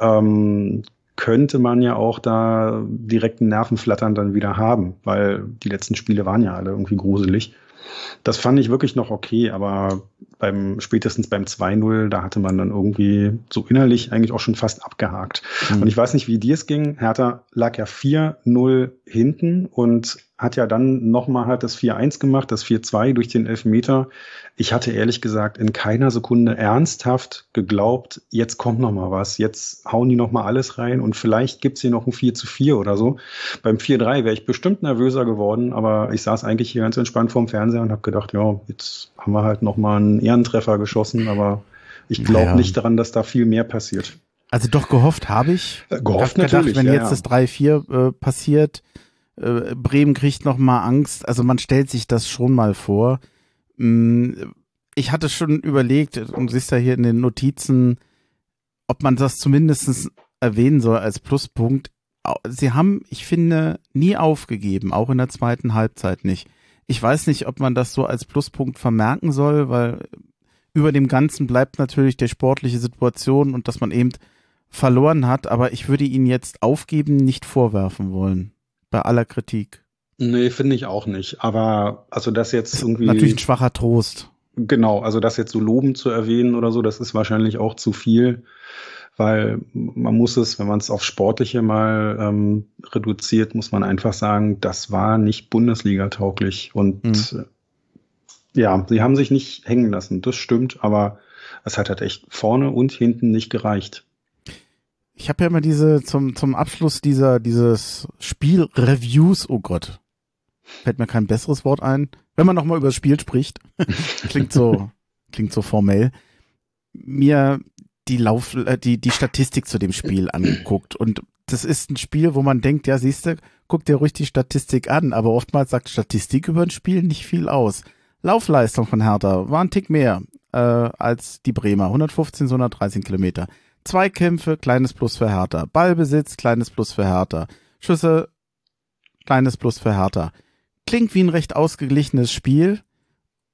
ähm, könnte man ja auch da direkten Nervenflattern dann wieder haben, weil die letzten Spiele waren ja alle irgendwie gruselig. Das fand ich wirklich noch okay, aber beim spätestens beim 2-0, da hatte man dann irgendwie so innerlich eigentlich auch schon fast abgehakt. Mhm. Und ich weiß nicht, wie dir es ging. Hertha lag ja 4-0 hinten und hat ja dann nochmal halt das 4-1 gemacht, das 4-2 durch den Elfmeter. Ich hatte ehrlich gesagt in keiner Sekunde ernsthaft geglaubt, jetzt kommt nochmal was, jetzt hauen die nochmal alles rein und vielleicht gibt's hier noch ein 4 zu 4 oder so. Beim 4-3 wäre ich bestimmt nervöser geworden, aber ich saß eigentlich hier ganz entspannt vorm Fernseher und habe gedacht, ja, jetzt haben wir halt nochmal einen Ehrentreffer geschossen, aber ich glaube naja. nicht daran, dass da viel mehr passiert. Also doch gehofft habe ich. Äh, gehofft ich natürlich. Gedacht, wenn ja, jetzt das 3-4 äh, passiert, äh, Bremen kriegt noch mal Angst. Also man stellt sich das schon mal vor. Mm, ich hatte schon überlegt, und siehst ja hier in den Notizen, ob man das zumindest erwähnen soll als Pluspunkt. Sie haben, ich finde, nie aufgegeben, auch in der zweiten Halbzeit nicht. Ich weiß nicht, ob man das so als Pluspunkt vermerken soll, weil über dem Ganzen bleibt natürlich der sportliche Situation und dass man eben verloren hat, aber ich würde ihn jetzt aufgeben nicht vorwerfen wollen bei aller Kritik. Nee, finde ich auch nicht. Aber also das jetzt irgendwie. Natürlich ein schwacher Trost. Genau, also das jetzt so lobend zu erwähnen oder so, das ist wahrscheinlich auch zu viel, weil man muss es, wenn man es auf Sportliche mal ähm, reduziert, muss man einfach sagen, das war nicht Bundesliga-tauglich. Und mhm. ja, sie haben sich nicht hängen lassen, das stimmt, aber es hat halt echt vorne und hinten nicht gereicht ich habe ja immer diese zum zum Abschluss dieser dieses Spielreviews. Oh Gott, fällt mir kein besseres Wort ein. Wenn man noch mal über das Spiel spricht, klingt so klingt so formell. Mir die Lauf äh, die die Statistik zu dem Spiel angeguckt und das ist ein Spiel, wo man denkt, ja, siehst du, guck dir ruhig die Statistik an, aber oftmals sagt Statistik über ein Spiel nicht viel aus. Laufleistung von Hertha war ein Tick mehr äh, als die Bremer, 115, 113 Kilometer. Zweikämpfe, kleines Plus für Hertha. Ballbesitz, kleines Plus für Hertha. Schüsse, kleines Plus für Hertha. Klingt wie ein recht ausgeglichenes Spiel.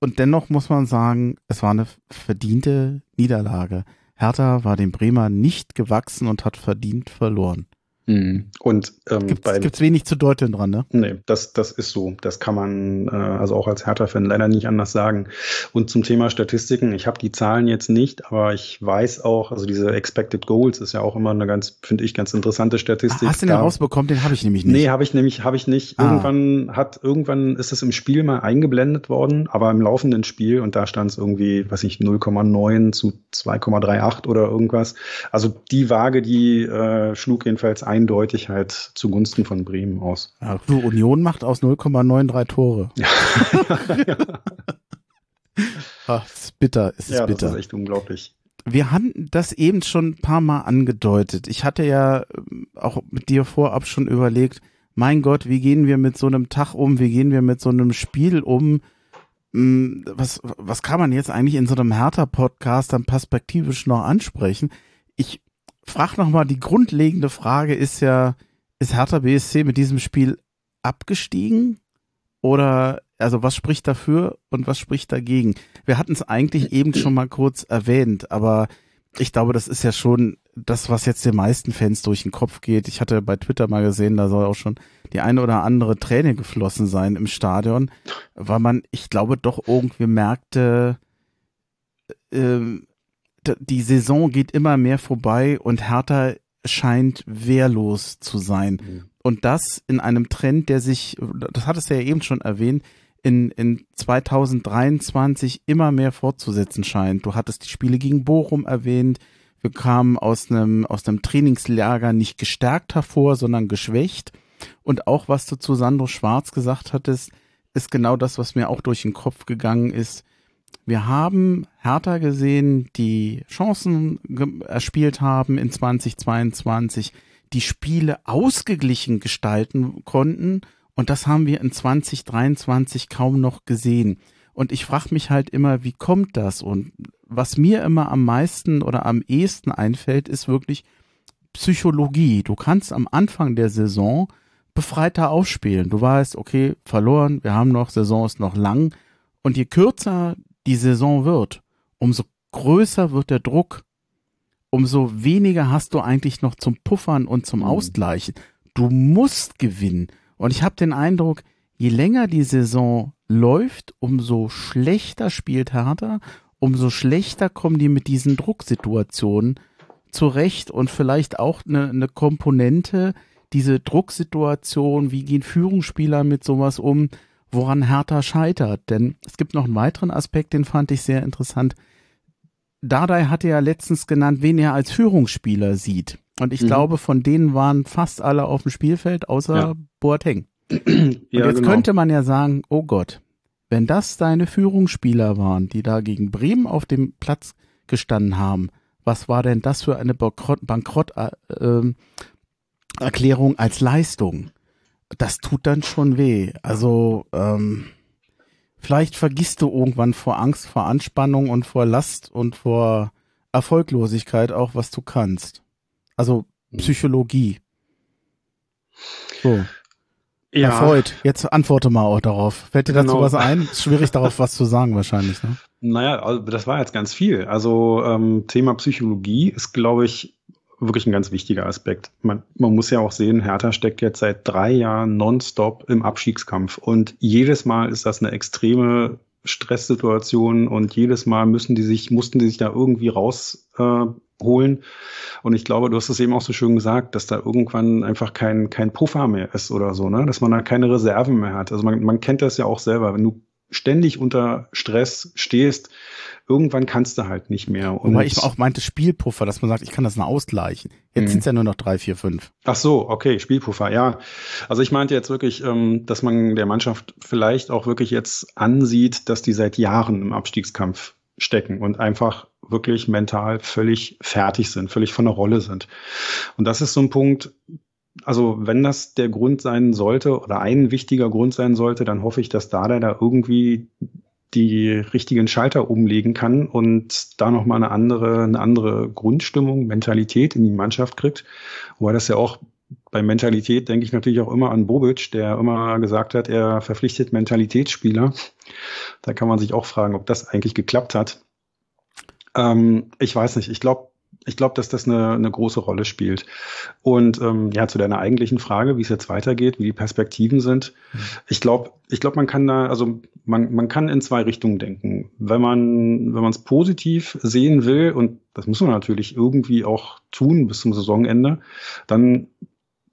Und dennoch muss man sagen, es war eine verdiente Niederlage. Hertha war dem Bremer nicht gewachsen und hat verdient verloren. Mhm. Und ähm, Gibt es wenig zu deuteln dran, ne? Nee, das, das ist so. Das kann man äh, also auch als Hertha-Fan leider nicht anders sagen. Und zum Thema Statistiken, ich habe die Zahlen jetzt nicht, aber ich weiß auch, also diese Expected Goals ist ja auch immer eine ganz, finde ich, ganz interessante Statistik. Ah, hast du den da, rausbekommen? Den habe ich nämlich nicht. Nee, habe ich nämlich, habe ich nicht. Ah. Irgendwann hat, irgendwann ist es im Spiel mal eingeblendet worden, aber im laufenden Spiel und da stand es irgendwie, weiß ich, 0,9 zu 2,38 oder irgendwas. Also die Waage, die äh, schlug jedenfalls eindeutig halt zugunsten von Bremen aus. Ja, du, Union macht aus 0,93 Tore. Ja. Ach, ist bitter, ist ja, bitter. das ist echt unglaublich. Wir hatten das eben schon ein paar Mal angedeutet. Ich hatte ja ähm, auch mit dir vorab schon überlegt, mein Gott, wie gehen wir mit so einem Tag um, wie gehen wir mit so einem Spiel um? Hm, was, was kann man jetzt eigentlich in so einem Hertha-Podcast dann perspektivisch noch ansprechen? Ich frage nochmal, die grundlegende Frage ist ja, ist Hertha BSC mit diesem Spiel abgestiegen? Oder, also was spricht dafür und was spricht dagegen? Wir hatten es eigentlich eben schon mal kurz erwähnt, aber ich glaube, das ist ja schon das, was jetzt den meisten Fans durch den Kopf geht. Ich hatte bei Twitter mal gesehen, da soll auch schon die eine oder andere Träne geflossen sein im Stadion, weil man, ich glaube, doch irgendwie merkte, äh, die Saison geht immer mehr vorbei und Hertha scheint wehrlos zu sein. Mhm. Und das in einem Trend, der sich, das hattest du ja eben schon erwähnt, in, in 2023 immer mehr fortzusetzen scheint. Du hattest die Spiele gegen Bochum erwähnt. Wir kamen aus einem, aus einem Trainingslager nicht gestärkt hervor, sondern geschwächt. Und auch was du zu Sandro Schwarz gesagt hattest, ist genau das, was mir auch durch den Kopf gegangen ist. Wir haben Hertha gesehen, die Chancen erspielt haben in 2022, die Spiele ausgeglichen gestalten konnten. Und das haben wir in 2023 kaum noch gesehen. Und ich frage mich halt immer, wie kommt das? Und was mir immer am meisten oder am ehesten einfällt, ist wirklich Psychologie. Du kannst am Anfang der Saison befreiter aufspielen. Du weißt, okay, verloren, wir haben noch, Saison ist noch lang. Und je kürzer die Saison wird, umso größer wird der Druck, umso weniger hast du eigentlich noch zum Puffern und zum mhm. Ausgleichen. Du musst gewinnen. Und ich habe den Eindruck, je länger die Saison läuft, umso schlechter spielt Hertha, umso schlechter kommen die mit diesen Drucksituationen zurecht und vielleicht auch eine, eine Komponente, diese Drucksituation, wie gehen Führungsspieler mit sowas um, woran Hertha scheitert. Denn es gibt noch einen weiteren Aspekt, den fand ich sehr interessant. Dardai hatte ja letztens genannt, wen er als Führungsspieler sieht. Und ich mhm. glaube, von denen waren fast alle auf dem Spielfeld, außer ja. Boateng. Ja, jetzt genau. könnte man ja sagen, oh Gott, wenn das deine Führungsspieler waren, die da gegen Bremen auf dem Platz gestanden haben, was war denn das für eine Bankrotterklärung äh, äh, als Leistung? Das tut dann schon weh. Also ähm, vielleicht vergisst du irgendwann vor Angst, vor Anspannung und vor Last und vor Erfolglosigkeit auch, was du kannst. Also hm. Psychologie. So. Ja. Freud, jetzt antworte mal auch darauf. Fällt dir dazu genau. was ein? Ist schwierig darauf was zu sagen wahrscheinlich, ne? Naja, also das war jetzt ganz viel. Also ähm, Thema Psychologie ist, glaube ich, wirklich ein ganz wichtiger Aspekt. Man, man muss ja auch sehen, Hertha steckt jetzt seit drei Jahren nonstop im Abstiegskampf und jedes Mal ist das eine extreme Stresssituation und jedes Mal müssen die sich, mussten die sich da irgendwie rausholen. Äh, und ich glaube, du hast es eben auch so schön gesagt, dass da irgendwann einfach kein, kein Puffer mehr ist oder so, ne? Dass man da keine Reserven mehr hat. Also man, man kennt das ja auch selber. Wenn du ständig unter Stress stehst, irgendwann kannst du halt nicht mehr. Und Wobei ich auch meinte Spielpuffer, dass man sagt, ich kann das noch ausgleichen. Jetzt mhm. sind es ja nur noch drei, vier, fünf. Ach so, okay, Spielpuffer, ja. Also ich meinte jetzt wirklich, ähm, dass man der Mannschaft vielleicht auch wirklich jetzt ansieht, dass die seit Jahren im Abstiegskampf stecken und einfach wirklich mental völlig fertig sind, völlig von der Rolle sind. Und das ist so ein Punkt, also wenn das der Grund sein sollte oder ein wichtiger Grund sein sollte, dann hoffe ich, dass Dada da irgendwie die richtigen Schalter umlegen kann und da nochmal eine andere, eine andere Grundstimmung, Mentalität in die Mannschaft kriegt. Wobei das ja auch bei Mentalität denke ich natürlich auch immer an Bobic, der immer gesagt hat, er verpflichtet Mentalitätsspieler. Da kann man sich auch fragen, ob das eigentlich geklappt hat. Ähm, ich weiß nicht, ich glaube, ich glaube, dass das eine, eine große Rolle spielt. Und ähm, ja, zu deiner eigentlichen Frage, wie es jetzt weitergeht, wie die Perspektiven sind. Mhm. Ich glaube, ich glaube, man kann da, also man, man kann in zwei Richtungen denken. Wenn man, wenn man es positiv sehen will, und das muss man natürlich irgendwie auch tun bis zum Saisonende, dann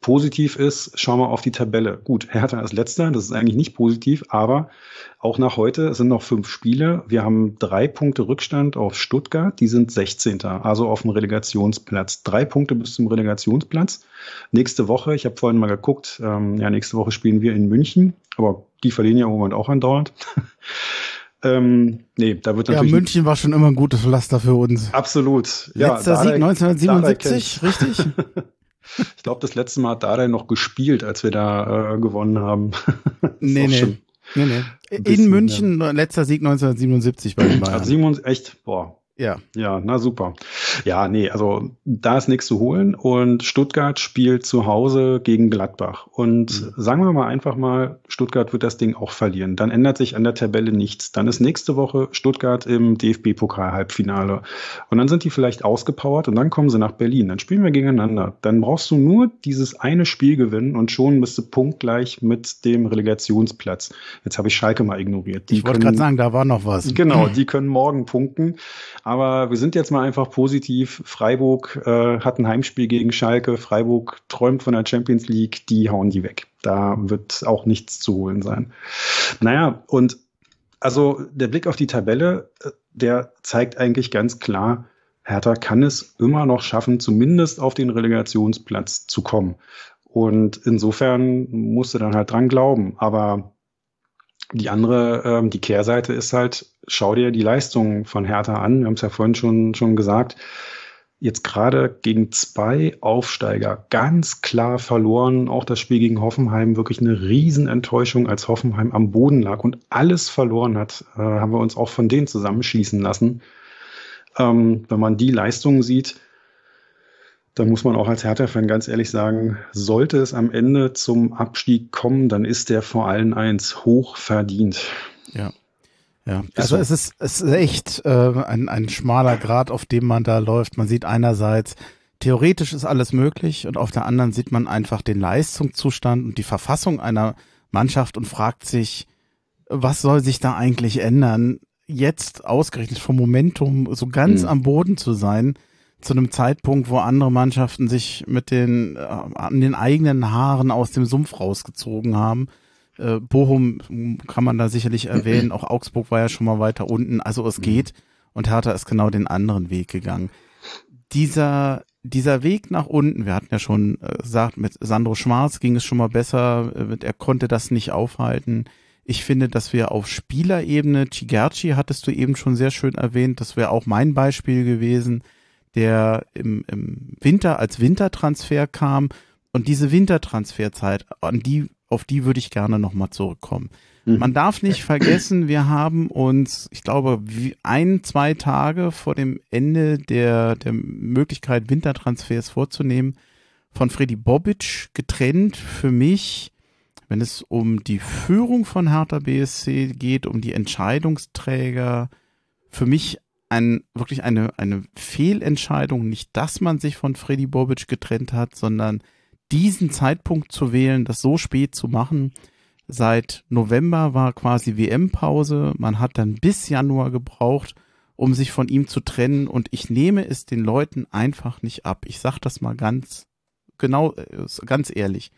positiv ist, schauen wir auf die Tabelle. Gut, Hertha ist letzter, das ist eigentlich nicht positiv, aber auch nach heute sind noch fünf Spiele. Wir haben drei Punkte Rückstand auf Stuttgart, die sind 16. Also auf dem Relegationsplatz. Drei Punkte bis zum Relegationsplatz. Nächste Woche, ich habe vorhin mal geguckt, ähm, ja, nächste Woche spielen wir in München, aber die verlieren ja im Moment auch andauernd. Ähm, nee, da wird natürlich. Ja, München war schon immer ein gutes Pflaster für uns. Absolut. Letzter ja, Sieg 1977, richtig? Ich glaube, das letzte Mal hat Dardai noch gespielt, als wir da äh, gewonnen haben. nee, nee. nee, nee. In bisschen, München, ja. letzter Sieg 1977 bei den Bayern. Also 77, echt, boah, ja. Ja, na super. Ja, nee, also da ist nichts zu holen und Stuttgart spielt zu Hause gegen Gladbach. Und mhm. sagen wir mal einfach mal, Stuttgart wird das Ding auch verlieren. Dann ändert sich an der Tabelle nichts. Dann ist nächste Woche Stuttgart im DFB-Pokal-Halbfinale. Und dann sind die vielleicht ausgepowert und dann kommen sie nach Berlin. Dann spielen wir gegeneinander. Dann brauchst du nur dieses eine Spiel gewinnen und schon bist du punktgleich mit dem Relegationsplatz. Jetzt habe ich Schalke mal ignoriert. Die ich wollte gerade sagen, da war noch was. Genau, die können morgen punkten. Aber wir sind jetzt mal einfach positiv. Freiburg äh, hat ein Heimspiel gegen Schalke. Freiburg träumt von der Champions League. Die hauen die weg. Da wird auch nichts zu holen sein. Naja, und also der Blick auf die Tabelle, äh, der zeigt eigentlich ganz klar, Hertha kann es immer noch schaffen, zumindest auf den Relegationsplatz zu kommen. Und insofern musst du dann halt dran glauben. Aber die andere, ähm, die Kehrseite ist halt, schau dir die Leistung von Hertha an. Wir haben es ja vorhin schon, schon gesagt. Jetzt gerade gegen zwei Aufsteiger ganz klar verloren. Auch das Spiel gegen Hoffenheim wirklich eine Riesenenttäuschung, als Hoffenheim am Boden lag und alles verloren hat, äh, haben wir uns auch von denen zusammenschießen lassen. Ähm, wenn man die Leistungen sieht, da muss man auch als Hertha-Fan ganz ehrlich sagen, sollte es am Ende zum Abstieg kommen, dann ist der vor allen eins hoch verdient. Ja. Ja, also es ist, es ist echt äh, ein, ein schmaler Grad, auf dem man da läuft. Man sieht einerseits, theoretisch ist alles möglich und auf der anderen sieht man einfach den Leistungszustand und die Verfassung einer Mannschaft und fragt sich, was soll sich da eigentlich ändern, jetzt ausgerechnet vom Momentum so ganz mhm. am Boden zu sein zu einem Zeitpunkt, wo andere Mannschaften sich mit den äh, an den eigenen Haaren aus dem Sumpf rausgezogen haben. Äh, Bochum kann man da sicherlich erwähnen, auch Augsburg war ja schon mal weiter unten, also es mhm. geht und Hertha ist genau den anderen Weg gegangen. Dieser dieser Weg nach unten, wir hatten ja schon äh, gesagt, mit Sandro Schwarz ging es schon mal besser, äh, er konnte das nicht aufhalten. Ich finde, dass wir auf Spielerebene, Chigerci hattest du eben schon sehr schön erwähnt, das wäre auch mein Beispiel gewesen, der im, im Winter als Wintertransfer kam. Und diese Wintertransferzeit, an die, auf die würde ich gerne nochmal zurückkommen. Mhm. Man darf nicht vergessen, wir haben uns, ich glaube, ein, zwei Tage vor dem Ende der, der Möglichkeit, Wintertransfers vorzunehmen, von Freddy Bobic getrennt. Für mich, wenn es um die Führung von Hertha BSC geht, um die Entscheidungsträger, für mich ein, wirklich eine, eine Fehlentscheidung, nicht, dass man sich von Freddy Bobic getrennt hat, sondern diesen Zeitpunkt zu wählen, das so spät zu machen. Seit November war quasi WM-Pause. Man hat dann bis Januar gebraucht, um sich von ihm zu trennen. Und ich nehme es den Leuten einfach nicht ab. Ich sage das mal ganz genau, äh, ganz ehrlich,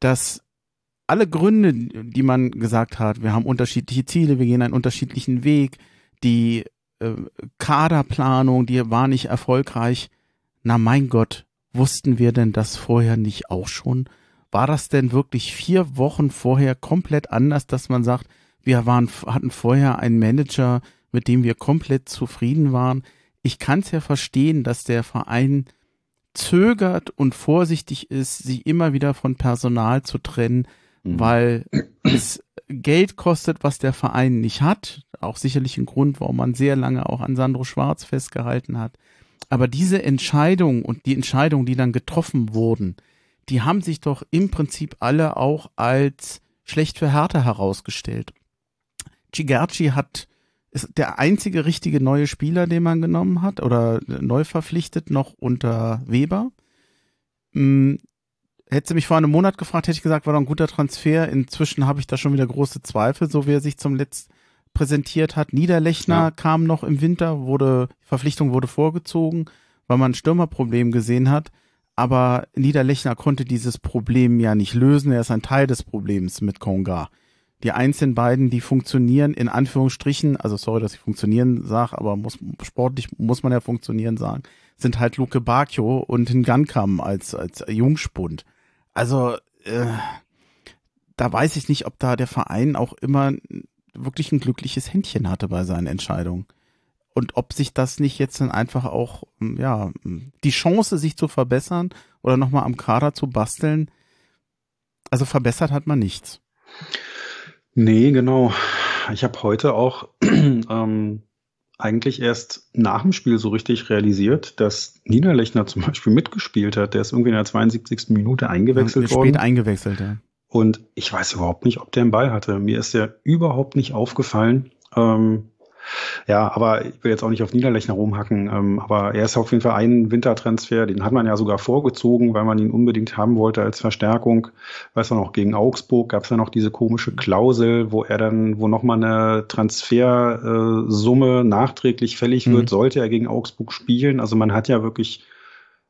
dass alle Gründe, die man gesagt hat, wir haben unterschiedliche Ziele, wir gehen einen unterschiedlichen Weg, die äh, Kaderplanung, die war nicht erfolgreich. Na mein Gott, wussten wir denn das vorher nicht auch schon? War das denn wirklich vier Wochen vorher komplett anders, dass man sagt, wir waren, hatten vorher einen Manager, mit dem wir komplett zufrieden waren? Ich kann es ja verstehen, dass der Verein zögert und vorsichtig ist, sich immer wieder von Personal zu trennen, mhm. weil es Geld kostet, was der Verein nicht hat. Auch sicherlich ein Grund, warum man sehr lange auch an Sandro Schwarz festgehalten hat. Aber diese Entscheidung und die Entscheidungen, die dann getroffen wurden, die haben sich doch im Prinzip alle auch als schlecht für Hertha herausgestellt. Cigerci hat ist der einzige richtige neue Spieler, den man genommen hat oder neu verpflichtet, noch unter Weber. Hätte sie mich vor einem Monat gefragt, hätte ich gesagt, war doch ein guter Transfer. Inzwischen habe ich da schon wieder große Zweifel, so wie er sich zum Letzt präsentiert hat. Niederlechner ja. kam noch im Winter, wurde, Verpflichtung wurde vorgezogen, weil man ein Stürmerproblem gesehen hat. Aber Niederlechner konnte dieses Problem ja nicht lösen. Er ist ein Teil des Problems mit Konga die einzelnen beiden, die funktionieren, in Anführungsstrichen, also sorry, dass ich funktionieren sage, aber muss, sportlich muss man ja funktionieren sagen, sind halt Luke Bakio und Ngankam als, als Jungspund. Also, äh, da weiß ich nicht, ob da der Verein auch immer wirklich ein glückliches Händchen hatte bei seinen Entscheidungen. Und ob sich das nicht jetzt dann einfach auch, ja, die Chance, sich zu verbessern oder nochmal am Kader zu basteln, also verbessert hat man nichts. Nee, genau. Ich habe heute auch ähm, eigentlich erst nach dem Spiel so richtig realisiert, dass Niederlechner zum Beispiel mitgespielt hat. Der ist irgendwie in der 72. Minute eingewechselt ja, worden. Spät eingewechselt, ja. Und ich weiß überhaupt nicht, ob der einen Ball hatte. Mir ist der überhaupt nicht aufgefallen. Ähm, ja, aber ich will jetzt auch nicht auf Niederlechner rumhacken, ähm, aber er ist auf jeden Fall ein Wintertransfer, den hat man ja sogar vorgezogen, weil man ihn unbedingt haben wollte als Verstärkung. Weiß man noch, gegen Augsburg gab es ja noch diese komische Klausel, wo er dann, wo nochmal eine Transfersumme nachträglich fällig wird, mhm. sollte er gegen Augsburg spielen. Also man hat ja wirklich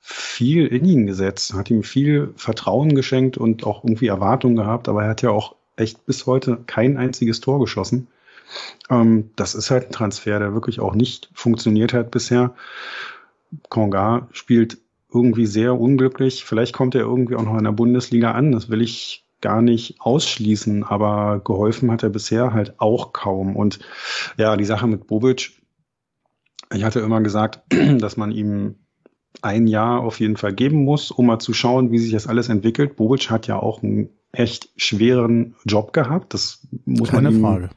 viel in ihn gesetzt, hat ihm viel Vertrauen geschenkt und auch irgendwie Erwartungen gehabt, aber er hat ja auch echt bis heute kein einziges Tor geschossen. Ähm, das ist halt ein Transfer, der wirklich auch nicht funktioniert hat bisher. Konga spielt irgendwie sehr unglücklich. Vielleicht kommt er irgendwie auch noch in der Bundesliga an. Das will ich gar nicht ausschließen, aber geholfen hat er bisher halt auch kaum. Und ja, die Sache mit Bobic, ich hatte immer gesagt, dass man ihm ein Jahr auf jeden Fall geben muss, um mal zu schauen, wie sich das alles entwickelt. Bobic hat ja auch einen echt schweren Job gehabt. Das muss Keine man ihm, Frage.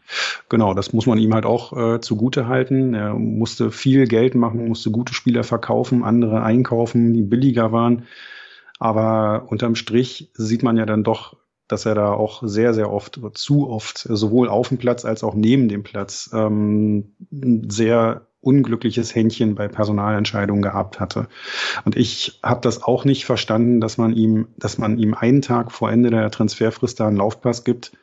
Genau, das muss man ihm halt auch äh, zugute halten. Er musste viel Geld machen, musste gute Spieler verkaufen, andere einkaufen, die billiger waren. Aber unterm Strich sieht man ja dann doch, dass er da auch sehr, sehr oft, zu oft, sowohl auf dem Platz als auch neben dem Platz, ähm, sehr unglückliches Händchen bei Personalentscheidungen gehabt hatte. Und ich habe das auch nicht verstanden, dass man ihm, dass man ihm einen Tag vor Ende der Transferfrist da einen Laufpass gibt.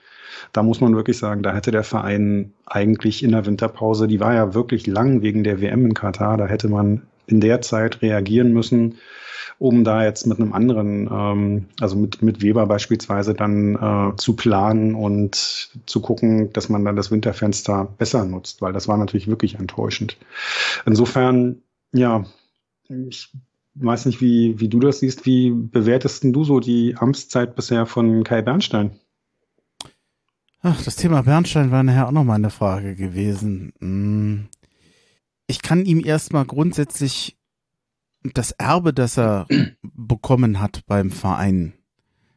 Da muss man wirklich sagen, da hätte der Verein eigentlich in der Winterpause, die war ja wirklich lang wegen der WM in Katar, da hätte man in der Zeit reagieren müssen um da jetzt mit einem anderen, ähm, also mit, mit Weber beispielsweise dann äh, zu planen und zu gucken, dass man dann das Winterfenster besser nutzt, weil das war natürlich wirklich enttäuschend. Insofern, ja, ich weiß nicht, wie, wie du das siehst. Wie bewertest du so die Amtszeit bisher von Kai Bernstein? Ach, das Thema Bernstein war nachher auch nochmal eine Frage gewesen. Hm. Ich kann ihm erstmal grundsätzlich das Erbe, das er bekommen hat beim Verein,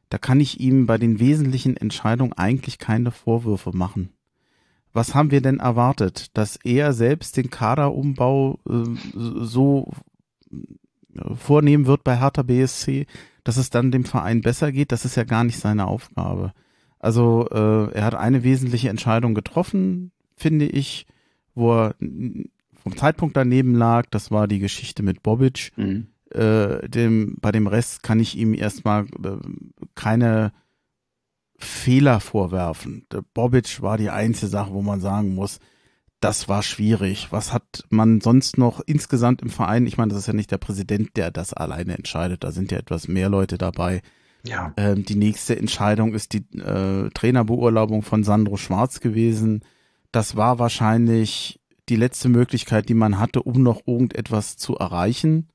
da kann ich ihm bei den wesentlichen Entscheidungen eigentlich keine Vorwürfe machen. Was haben wir denn erwartet? Dass er selbst den Kaderumbau äh, so vornehmen wird bei Hertha BSC, dass es dann dem Verein besser geht? Das ist ja gar nicht seine Aufgabe. Also äh, er hat eine wesentliche Entscheidung getroffen, finde ich, wo er vom Zeitpunkt daneben lag. Das war die Geschichte mit Bobic. Mhm. Äh, dem, bei dem Rest kann ich ihm erstmal äh, keine Fehler vorwerfen. Der Bobic war die einzige Sache, wo man sagen muss, das war schwierig. Was hat man sonst noch insgesamt im Verein? Ich meine, das ist ja nicht der Präsident, der das alleine entscheidet. Da sind ja etwas mehr Leute dabei. Ja. Ähm, die nächste Entscheidung ist die äh, Trainerbeurlaubung von Sandro Schwarz gewesen. Das war wahrscheinlich die letzte Möglichkeit, die man hatte, um noch irgendetwas zu erreichen.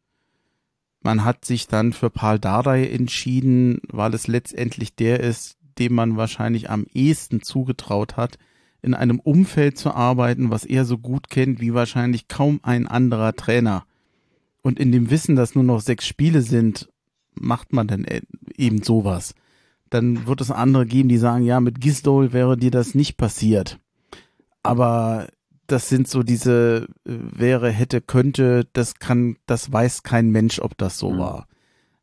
Man hat sich dann für Paul Dardai entschieden, weil es letztendlich der ist, dem man wahrscheinlich am ehesten zugetraut hat, in einem Umfeld zu arbeiten, was er so gut kennt wie wahrscheinlich kaum ein anderer Trainer. Und in dem Wissen, dass nur noch sechs Spiele sind, macht man dann e-, eben sowas. Dann wird es andere geben, die sagen, ja, mit Gisdol wäre dir das nicht passiert. Aber das sind so diese äh, wäre, hätte, könnte, das kann, das weiß kein Mensch, ob das so mhm. war.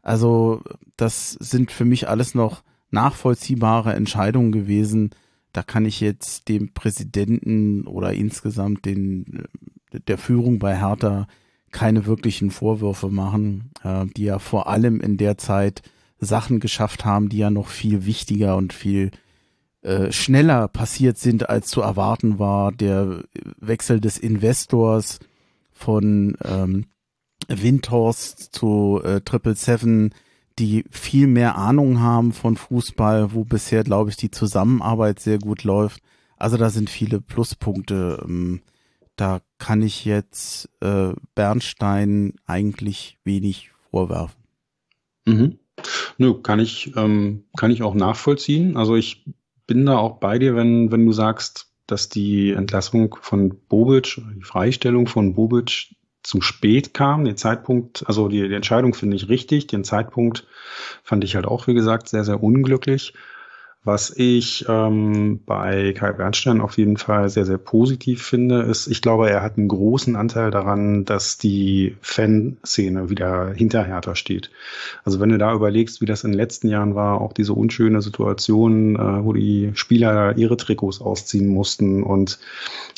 Also das sind für mich alles noch nachvollziehbare Entscheidungen gewesen. da kann ich jetzt dem Präsidenten oder insgesamt den, der Führung bei Hertha keine wirklichen Vorwürfe machen, äh, die ja vor allem in der Zeit Sachen geschafft haben, die ja noch viel wichtiger und viel äh, schneller passiert sind, als zu erwarten war. Der Wechsel des Investors von ähm, Windhorst zu äh, Triple Seven, die viel mehr Ahnung haben von Fußball, wo bisher, glaube ich, die Zusammenarbeit sehr gut läuft. Also da sind viele Pluspunkte. Ähm, da kann ich jetzt äh, Bernstein eigentlich wenig vorwerfen. Mhm. Nö, kann ich, ähm, kann ich auch nachvollziehen. Also ich bin da auch bei dir, wenn, wenn du sagst, dass die Entlassung von Bobic, die Freistellung von Bobic zu spät kam. Den Zeitpunkt, also die, die Entscheidung finde ich richtig. Den Zeitpunkt fand ich halt auch, wie gesagt, sehr, sehr unglücklich. Was ich ähm, bei Kai Bernstein auf jeden Fall sehr, sehr positiv finde, ist, ich glaube, er hat einen großen Anteil daran, dass die Fanszene wieder hinter Hertha steht. Also wenn du da überlegst, wie das in den letzten Jahren war, auch diese unschöne Situation, äh, wo die Spieler ihre Trikots ausziehen mussten und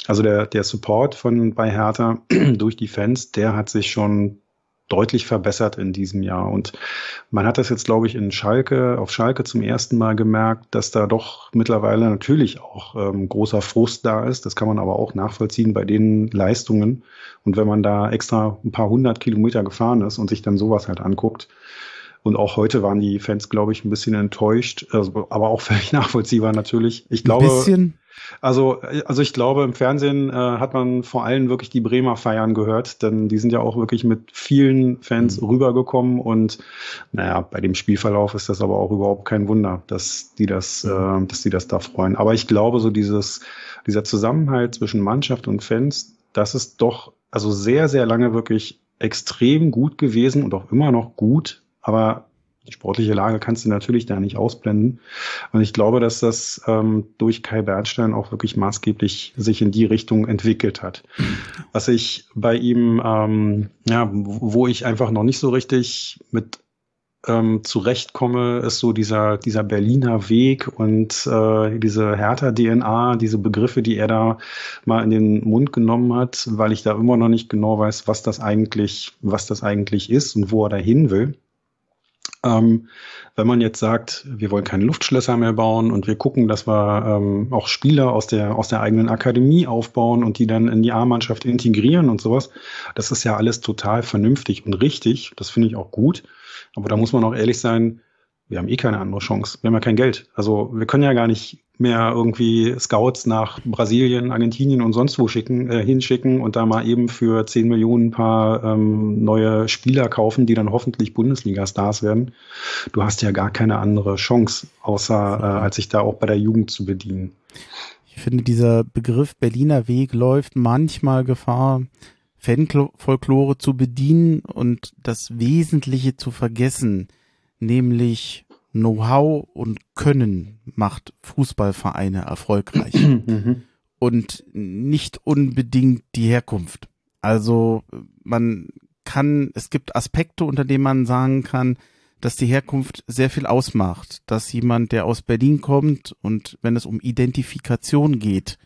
also der, der Support von bei Hertha durch die Fans, der hat sich schon deutlich verbessert in diesem Jahr. Und man hat das jetzt, glaube ich, in Schalke, auf Schalke zum ersten Mal gemerkt, dass da doch mittlerweile natürlich auch ähm, großer Frust da ist. Das kann man aber auch nachvollziehen bei den Leistungen. Und wenn man da extra ein paar hundert Kilometer gefahren ist und sich dann sowas halt anguckt, und auch heute waren die Fans, glaube ich, ein bisschen enttäuscht, also, aber auch völlig nachvollziehbar natürlich. Ich glaube, ein bisschen. Also, also ich glaube, im Fernsehen äh, hat man vor allem wirklich die Bremer feiern gehört, denn die sind ja auch wirklich mit vielen Fans mhm. rübergekommen und naja, bei dem Spielverlauf ist das aber auch überhaupt kein Wunder, dass die das, mhm. äh, dass die das da freuen. Aber ich glaube, so dieses, dieser Zusammenhalt zwischen Mannschaft und Fans, das ist doch also sehr, sehr lange wirklich extrem gut gewesen und auch immer noch gut. Aber die sportliche Lage kannst du natürlich da nicht ausblenden. Und ich glaube, dass das ähm, durch Kai Bernstein auch wirklich maßgeblich sich in die Richtung entwickelt hat. Was ich bei ihm, ähm, ja, wo ich einfach noch nicht so richtig mit ähm, zurechtkomme, ist so dieser, dieser Berliner Weg und äh, diese Hertha-DNA, diese Begriffe, die er da mal in den Mund genommen hat, weil ich da immer noch nicht genau weiß, was das eigentlich, was das eigentlich ist und wo er dahin will. Ähm, wenn man jetzt sagt, wir wollen keine Luftschlösser mehr bauen und wir gucken, dass wir ähm, auch Spieler aus der, aus der eigenen Akademie aufbauen und die dann in die A-Mannschaft integrieren und sowas, das ist ja alles total vernünftig und richtig. Das finde ich auch gut. Aber da muss man auch ehrlich sein, wir haben eh keine andere Chance. Wir haben ja kein Geld. Also wir können ja gar nicht mehr irgendwie Scouts nach Brasilien, Argentinien und sonst wo schicken, äh, hinschicken und da mal eben für 10 Millionen ein paar ähm, neue Spieler kaufen, die dann hoffentlich Bundesliga-Stars werden. Du hast ja gar keine andere Chance, außer äh, als sich da auch bei der Jugend zu bedienen. Ich finde, dieser Begriff Berliner Weg läuft manchmal Gefahr, Fanfolklore zu bedienen und das Wesentliche zu vergessen nämlich Know-how und Können macht Fußballvereine erfolgreich mhm. und nicht unbedingt die Herkunft. Also man kann, es gibt Aspekte, unter denen man sagen kann, dass die Herkunft sehr viel ausmacht, dass jemand, der aus Berlin kommt und wenn es um Identifikation geht,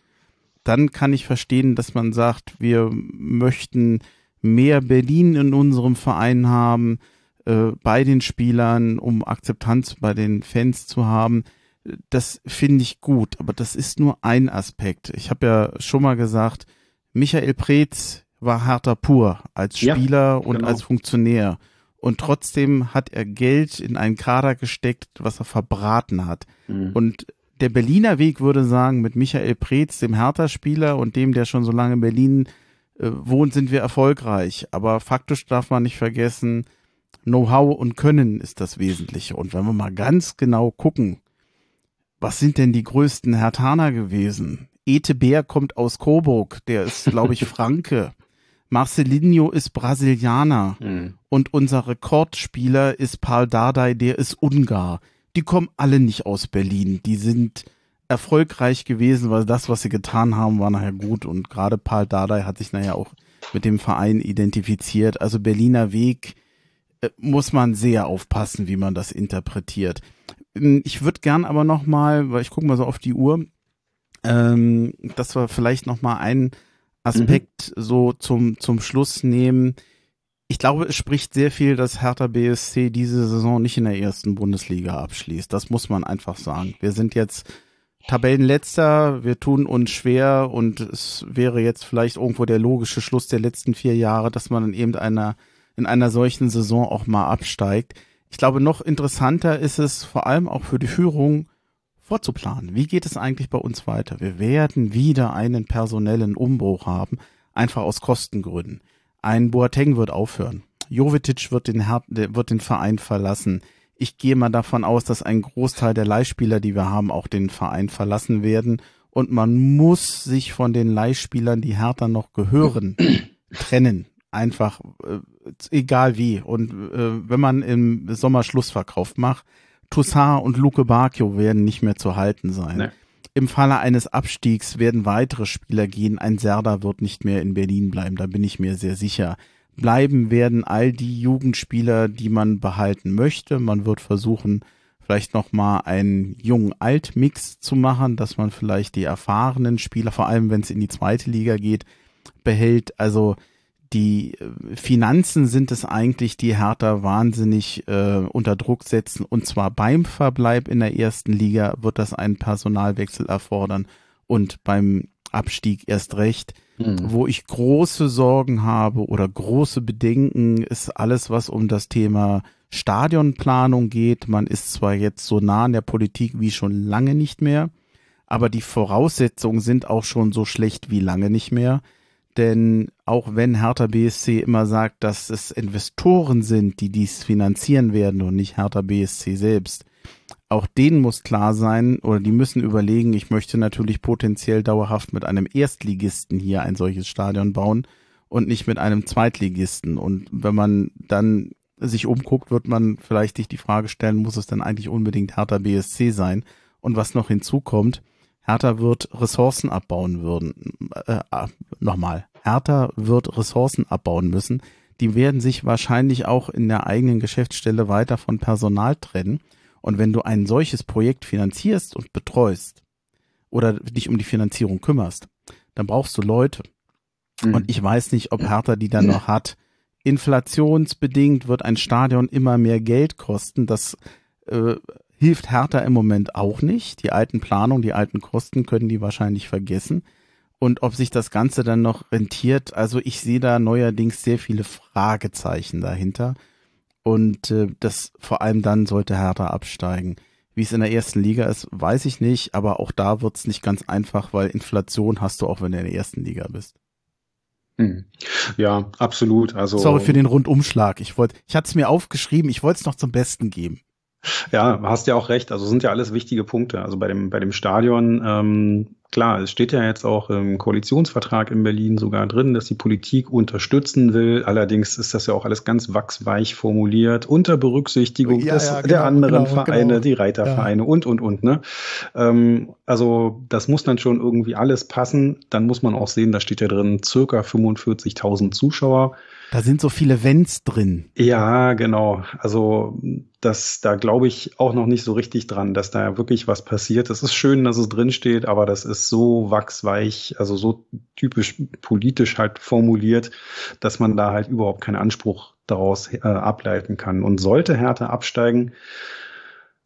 dann kann ich verstehen, dass man sagt, wir möchten mehr Berlin in unserem Verein haben, äh, bei den Spielern, um Akzeptanz bei den Fans zu haben. Das finde ich gut, aber das ist nur ein Aspekt. Ich habe ja schon mal gesagt, Michael Preetz war harter pur als Spieler ja, und genau. als Funktionär. Und trotzdem hat er Geld in einen Kader gesteckt, was er verbraten hat. Mhm. Und der Berliner Weg würde sagen, mit Michael Preetz, dem Hertha-Spieler und dem, der schon so lange in Berlin äh, wohnt, sind wir erfolgreich. Aber faktisch darf man nicht vergessen, Know-how und Können ist das Wesentliche. Und wenn wir mal ganz genau gucken, was sind denn die größten Hertaner gewesen? Ete Bär kommt aus Coburg, der ist, glaube ich, Franke. Marcelinho ist Brasilianer. Mhm. Und unser Rekordspieler ist Paul Dardai, der ist Ungar. Die kommen alle nicht aus Berlin. Die sind erfolgreich gewesen, weil das, was sie getan haben, war nachher gut. Und gerade Paul Dardai hat sich nachher auch mit dem Verein identifiziert. Also Berliner Weg muss man sehr aufpassen, wie man das interpretiert. Ähm, ich würde gern aber noch mal, weil ich gucke mal so auf die Uhr, Ähm, dass wir vielleicht noch mal einen Aspekt mhm. so zum, zum Schluss nehmen. Ich glaube, es spricht sehr viel, dass Hertha BSC diese Saison nicht in der ersten Bundesliga abschließt. Das muss man einfach sagen. Wir sind jetzt Tabellenletzter, wir tun uns schwer und es wäre jetzt vielleicht irgendwo der logische Schluss der letzten vier Jahre, dass man in eben einer, in einer solchen Saison auch mal absteigt. Ich glaube, noch interessanter ist es vor allem auch für die Führung vorzuplanen. Wie geht es eigentlich bei uns weiter? Wir werden wieder einen personellen Umbruch haben, einfach aus Kostengründen. Ein Boateng wird aufhören. Jovetic wird den, Her wird den Verein verlassen. Ich gehe mal davon aus, dass ein Großteil der Leihspieler, die wir haben, auch den Verein verlassen werden. Und man muss sich von den Leihspielern, die Hertha noch gehören, trennen. Einfach, äh, egal wie. Und äh, wenn man im Sommer Schlussverkauf macht, Toussaint und Luke Bacchio werden nicht mehr zu halten sein. Nee. Im Falle eines Abstiegs werden weitere Spieler gehen. Ein Serda wird nicht mehr in Berlin bleiben, da bin ich mir sehr sicher. Bleiben werden all die Jugendspieler, die man behalten möchte. Man wird versuchen, vielleicht nochmal einen jungen Alt-Mix zu machen, dass man vielleicht die erfahrenen Spieler, vor allem wenn es in die zweite Liga geht, behält. Also die äh, Finanzen sind es eigentlich, die Hertha wahnsinnig äh, unter Druck setzen. Und zwar beim Verbleib in der ersten Liga wird das einen Personalwechsel erfordern und beim Abstieg erst recht. Mhm. Wo ich große Sorgen habe oder große Bedenken, ist alles, was um das Thema Stadionplanung geht. Man ist zwar jetzt so nah an der Politik wie schon lange nicht mehr, aber die Voraussetzungen sind auch schon so schlecht wie lange nicht mehr. Denn auch wenn Hertha BSC immer sagt, dass es Investoren sind, die dies finanzieren werden und nicht Hertha BSC selbst, auch denen muss klar sein oder die müssen überlegen, ich möchte natürlich potenziell dauerhaft mit einem Erstligisten hier ein solches Stadion bauen und nicht mit einem Zweitligisten. Und wenn man dann sich umguckt, wird man vielleicht sich die Frage stellen, muss es denn eigentlich unbedingt Hertha BSC sein? Und was noch hinzukommt, Hertha wird Ressourcen abbauen würden. Äh, äh, nochmal, Hertha wird Ressourcen abbauen müssen. Die werden sich wahrscheinlich auch in der eigenen Geschäftsstelle weiter von Personal trennen. Und wenn du ein solches Projekt finanzierst und betreust oder dich um die Finanzierung kümmerst, dann brauchst du Leute. Mhm. Und ich weiß nicht, ob Hertha die dann noch hat. Inflationsbedingt wird ein Stadion immer mehr Geld kosten. Das äh, hilft Hertha im Moment auch nicht. Die alten Planungen, die alten Kosten können die wahrscheinlich vergessen. Und ob sich das Ganze dann noch rentiert, also ich sehe da neuerdings sehr viele Fragezeichen dahinter. Und äh, das vor allem dann sollte Hertha absteigen. Wie es in der ersten Liga ist, weiß ich nicht, aber auch da wird es nicht ganz einfach, weil Inflation hast du auch, wenn du in der ersten Liga bist. Hm. Ja, absolut. Also Sorry für den Rundumschlag. Ich wollte, ich hatte es mir aufgeschrieben, ich wollte es noch zum Besten geben. Ja, hast ja auch recht. Also sind ja alles wichtige Punkte. Also bei dem, bei dem Stadion, ähm, klar, es steht ja jetzt auch im Koalitionsvertrag in Berlin sogar drin, dass die Politik unterstützen will. Allerdings ist das ja auch alles ganz wachsweich formuliert, unter Berücksichtigung ja, des, ja, genau, der anderen genau, Vereine, genau. die Reitervereine ja. und, und, und. Ne? Ähm, also das muss dann schon irgendwie alles passen. Dann muss man auch sehen, da steht ja drin, circa 45.000 Zuschauer. Da sind so viele Wenns drin. Ja, genau. Also das, da glaube ich auch noch nicht so richtig dran, dass da wirklich was passiert. Es ist schön, dass es drin steht, aber das ist so wachsweich, also so typisch politisch halt formuliert, dass man da halt überhaupt keinen Anspruch daraus äh, ableiten kann. Und sollte Hertha absteigen,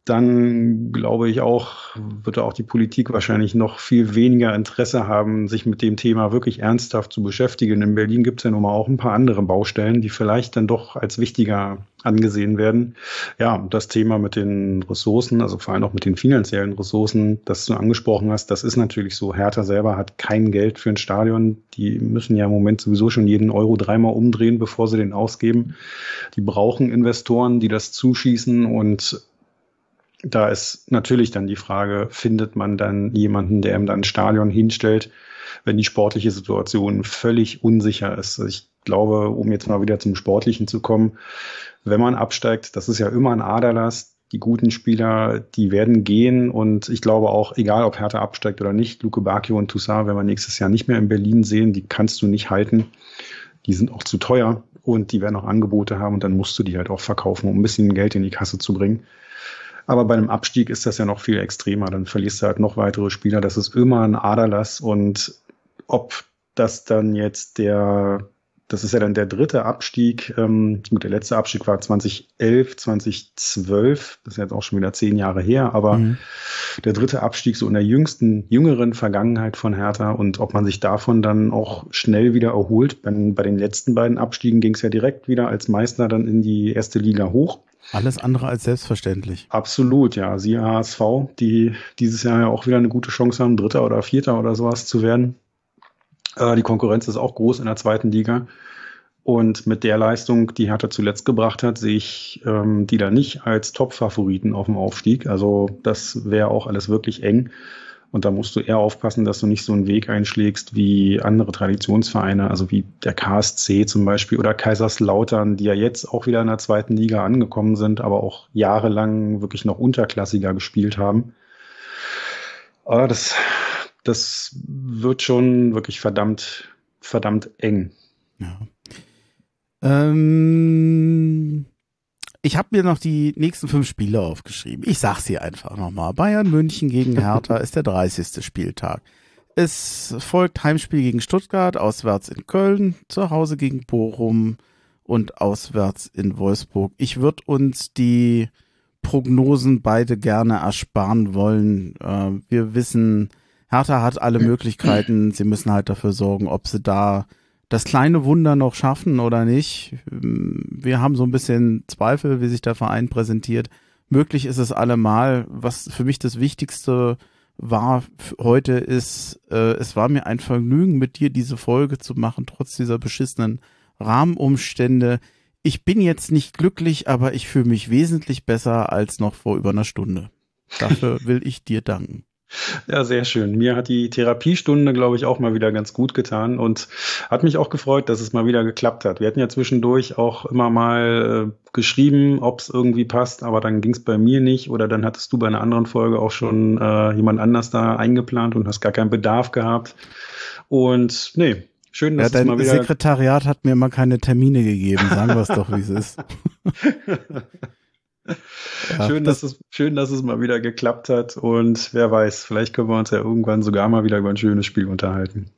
dann glaube ich auch, wird auch die Politik wahrscheinlich noch viel weniger Interesse haben, sich mit dem Thema wirklich ernsthaft zu beschäftigen. In Berlin gibt es ja nun mal auch ein paar andere Baustellen, die vielleicht dann doch als wichtiger angesehen werden. Ja, das Thema mit den Ressourcen, also vor allem auch mit den finanziellen Ressourcen, das du angesprochen hast, das ist natürlich so. Hertha selber hat kein Geld für ein Stadion. Die müssen ja im Moment sowieso schon jeden Euro dreimal umdrehen, bevor sie den ausgeben. Die brauchen Investoren, die das zuschießen und da ist natürlich dann die Frage, findet man dann jemanden, der ihm dann ein Stadion hinstellt, wenn die sportliche Situation völlig unsicher ist. Ich glaube, um jetzt mal wieder zum Sportlichen zu kommen, wenn man absteigt, das ist ja immer ein Aderlass. Die guten Spieler, die werden gehen und ich glaube auch, egal ob Hertha absteigt oder nicht, Luke Bacchio und Toussaint wenn wir nächstes Jahr nicht mehr in Berlin sehen, die kannst du nicht halten. Die sind auch zu teuer und die werden auch Angebote haben und dann musst du die halt auch verkaufen, um ein bisschen Geld in die Kasse zu bringen. Aber bei einem Abstieg ist das ja noch viel extremer. Dann verlierst du halt noch weitere Spieler. Das ist immer ein Aderlass. Und ob das dann jetzt der das ist ja dann der dritte Abstieg. Ähm, gut, der letzte Abstieg war 2011, 2012. Das ist jetzt auch schon wieder zehn Jahre her. Aber mhm. der dritte Abstieg so in der jüngsten, jüngeren Vergangenheit von Hertha und ob man sich davon dann auch schnell wieder erholt. Bei, bei den letzten beiden Abstiegen ging es ja direkt wieder als Meister dann in die erste Liga hoch. Alles andere als selbstverständlich. Absolut, ja. Siehe HSV, die dieses Jahr ja auch wieder eine gute Chance haben, Dritter oder Vierter oder sowas zu werden. Äh, die Konkurrenz ist auch groß in der zweiten Liga. Und mit der Leistung, die Hertha zuletzt gebracht hat, sehe ich ähm, die da nicht als Top-Favoriten auf dem Aufstieg. Also das wäre auch alles wirklich eng. Und da musst du eher aufpassen, dass du nicht so einen Weg einschlägst wie andere Traditionsvereine, also wie der KSC zum Beispiel oder Kaiserslautern, die ja jetzt auch wieder in der zweiten Liga angekommen sind, aber auch jahrelang wirklich noch unterklassiger gespielt haben. Aber das das wird schon wirklich verdammt, verdammt eng. Ja. Ähm, ich habe mir noch die nächsten fünf Spiele aufgeschrieben. Ich sag sie einfach nochmal. Bayern München gegen Hertha ist der 30. Spieltag. Es folgt Heimspiel gegen Stuttgart, auswärts in Köln, zu Hause gegen Bochum und auswärts in Wolfsburg. Ich würde uns die Prognosen beide gerne ersparen wollen. Äh, wir wissen, Hertha hat alle Möglichkeiten. Sie müssen halt dafür sorgen, ob sie da das kleine Wunder noch schaffen oder nicht. Wir haben so ein bisschen Zweifel, wie sich der Verein präsentiert. Möglich ist es allemal. Was für mich das Wichtigste war heute ist, äh, es war mir ein Vergnügen, mit dir diese Folge zu machen, trotz dieser beschissenen Rahmenumstände. Ich bin jetzt nicht glücklich, aber ich fühle mich wesentlich besser als noch vor über einer Stunde. Dafür will ich dir danken. Ja, sehr schön. Mir hat die Therapiestunde, glaube ich, auch mal wieder ganz gut getan und hat mich auch gefreut, dass es mal wieder geklappt hat. Wir hatten ja zwischendurch auch immer mal äh, geschrieben, ob es irgendwie passt, aber dann ging es bei mir nicht oder dann hattest du bei einer anderen Folge auch schon äh, jemand anders da eingeplant und hast gar keinen Bedarf gehabt. Und nee, schön, dass ja, es mal wieder... Sekretariat hat mir immer keine Termine gegeben, sagen wir es doch, wie es ist. Ja, schön, das dass es, schön, dass es mal wieder geklappt hat. Und wer weiß, vielleicht können wir uns ja irgendwann sogar mal wieder über ein schönes Spiel unterhalten.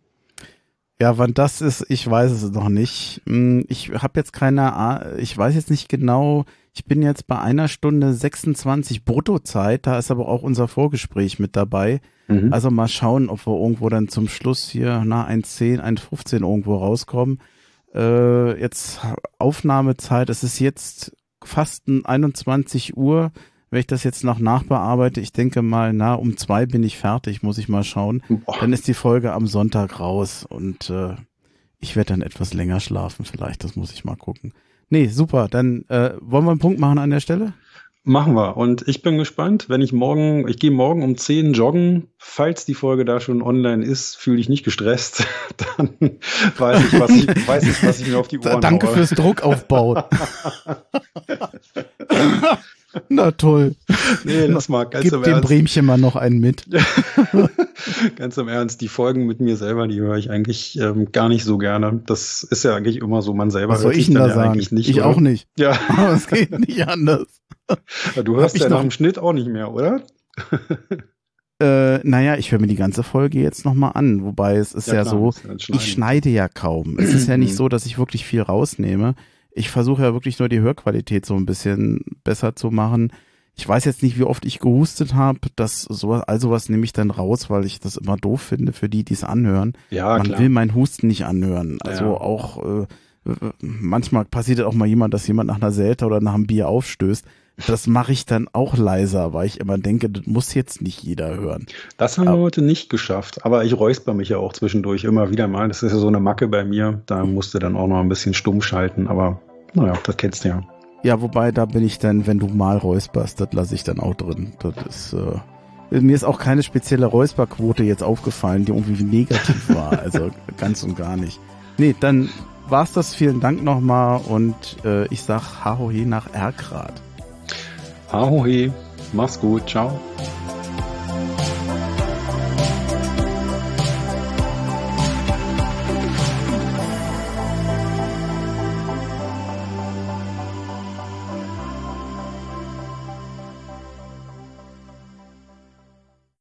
Ja, wann das ist, ich weiß es noch nicht. Hm, ich habe jetzt keine Ahnung, ich weiß jetzt nicht genau. Ich bin jetzt bei einer Stunde 26 Bruttozeit, da ist aber auch unser Vorgespräch mit dabei. Mhm. Also mal schauen, ob wir irgendwo dann zum Schluss hier na 1.10, 1.15 irgendwo rauskommen. Äh, jetzt Aufnahmezeit, es ist jetzt fast 21 Uhr. Wenn ich das jetzt noch nachbearbeite, ich denke mal, na, um zwei bin ich fertig, muss ich mal schauen. Boah. Dann ist die Folge am Sonntag raus und äh, ich werde dann etwas länger schlafen, vielleicht, das muss ich mal gucken. Nee, super. Dann äh, wollen wir einen Punkt machen an der Stelle? Machen wir. Und ich bin gespannt, wenn ich morgen, ich gehe morgen um 10 joggen. Falls die Folge da schon online ist, fühle ich nicht gestresst. Dann weiß ich, was ich, weiß ich, was ich mir auf die Ohren Danke haue. fürs Druckaufbauen. Na toll. Nee, lass mal ganz Gib im dem Ernst. Bremchen mal noch einen mit. ganz im Ernst, die Folgen mit mir selber, die höre ich eigentlich ähm, gar nicht so gerne. Das ist ja eigentlich immer so, man selber Was soll ich denn da ja sagen? eigentlich nicht. Ich oder? auch nicht. Ja. Aber es geht nicht anders. Ja, du hörst ja nach dem Schnitt auch nicht mehr, oder? äh, naja, ich höre mir die ganze Folge jetzt nochmal an. Wobei es ist ja, ja klar, so, ich schneide ja kaum. Es ist ja nicht so, dass ich wirklich viel rausnehme. Ich versuche ja wirklich nur die Hörqualität so ein bisschen besser zu machen. Ich weiß jetzt nicht, wie oft ich gehustet habe. Das sowas, all sowas nehme ich dann raus, weil ich das immer doof finde für die, die es anhören. Ja, Man klar. will meinen Husten nicht anhören. Also ja. auch äh, manchmal passiert auch mal jemand, dass jemand nach einer Selter oder nach einem Bier aufstößt. Das mache ich dann auch leiser, weil ich immer denke, das muss jetzt nicht jeder hören. Das haben wir heute nicht geschafft, aber ich räusper mich ja auch zwischendurch immer wieder mal. Das ist ja so eine Macke bei mir. Da musste dann auch noch ein bisschen stumm schalten, aber naja, das kennst du ja. Ja, wobei, da bin ich dann, wenn du mal räusperst, das lasse ich dann auch drin. Das ist, äh, mir ist auch keine spezielle Räusperquote jetzt aufgefallen, die irgendwie negativ war. Also ganz und gar nicht. Nee, dann war's das. Vielen Dank nochmal und äh, ich sag Hahohe nach Erkrad. Ahohe, mach's gut, ciao.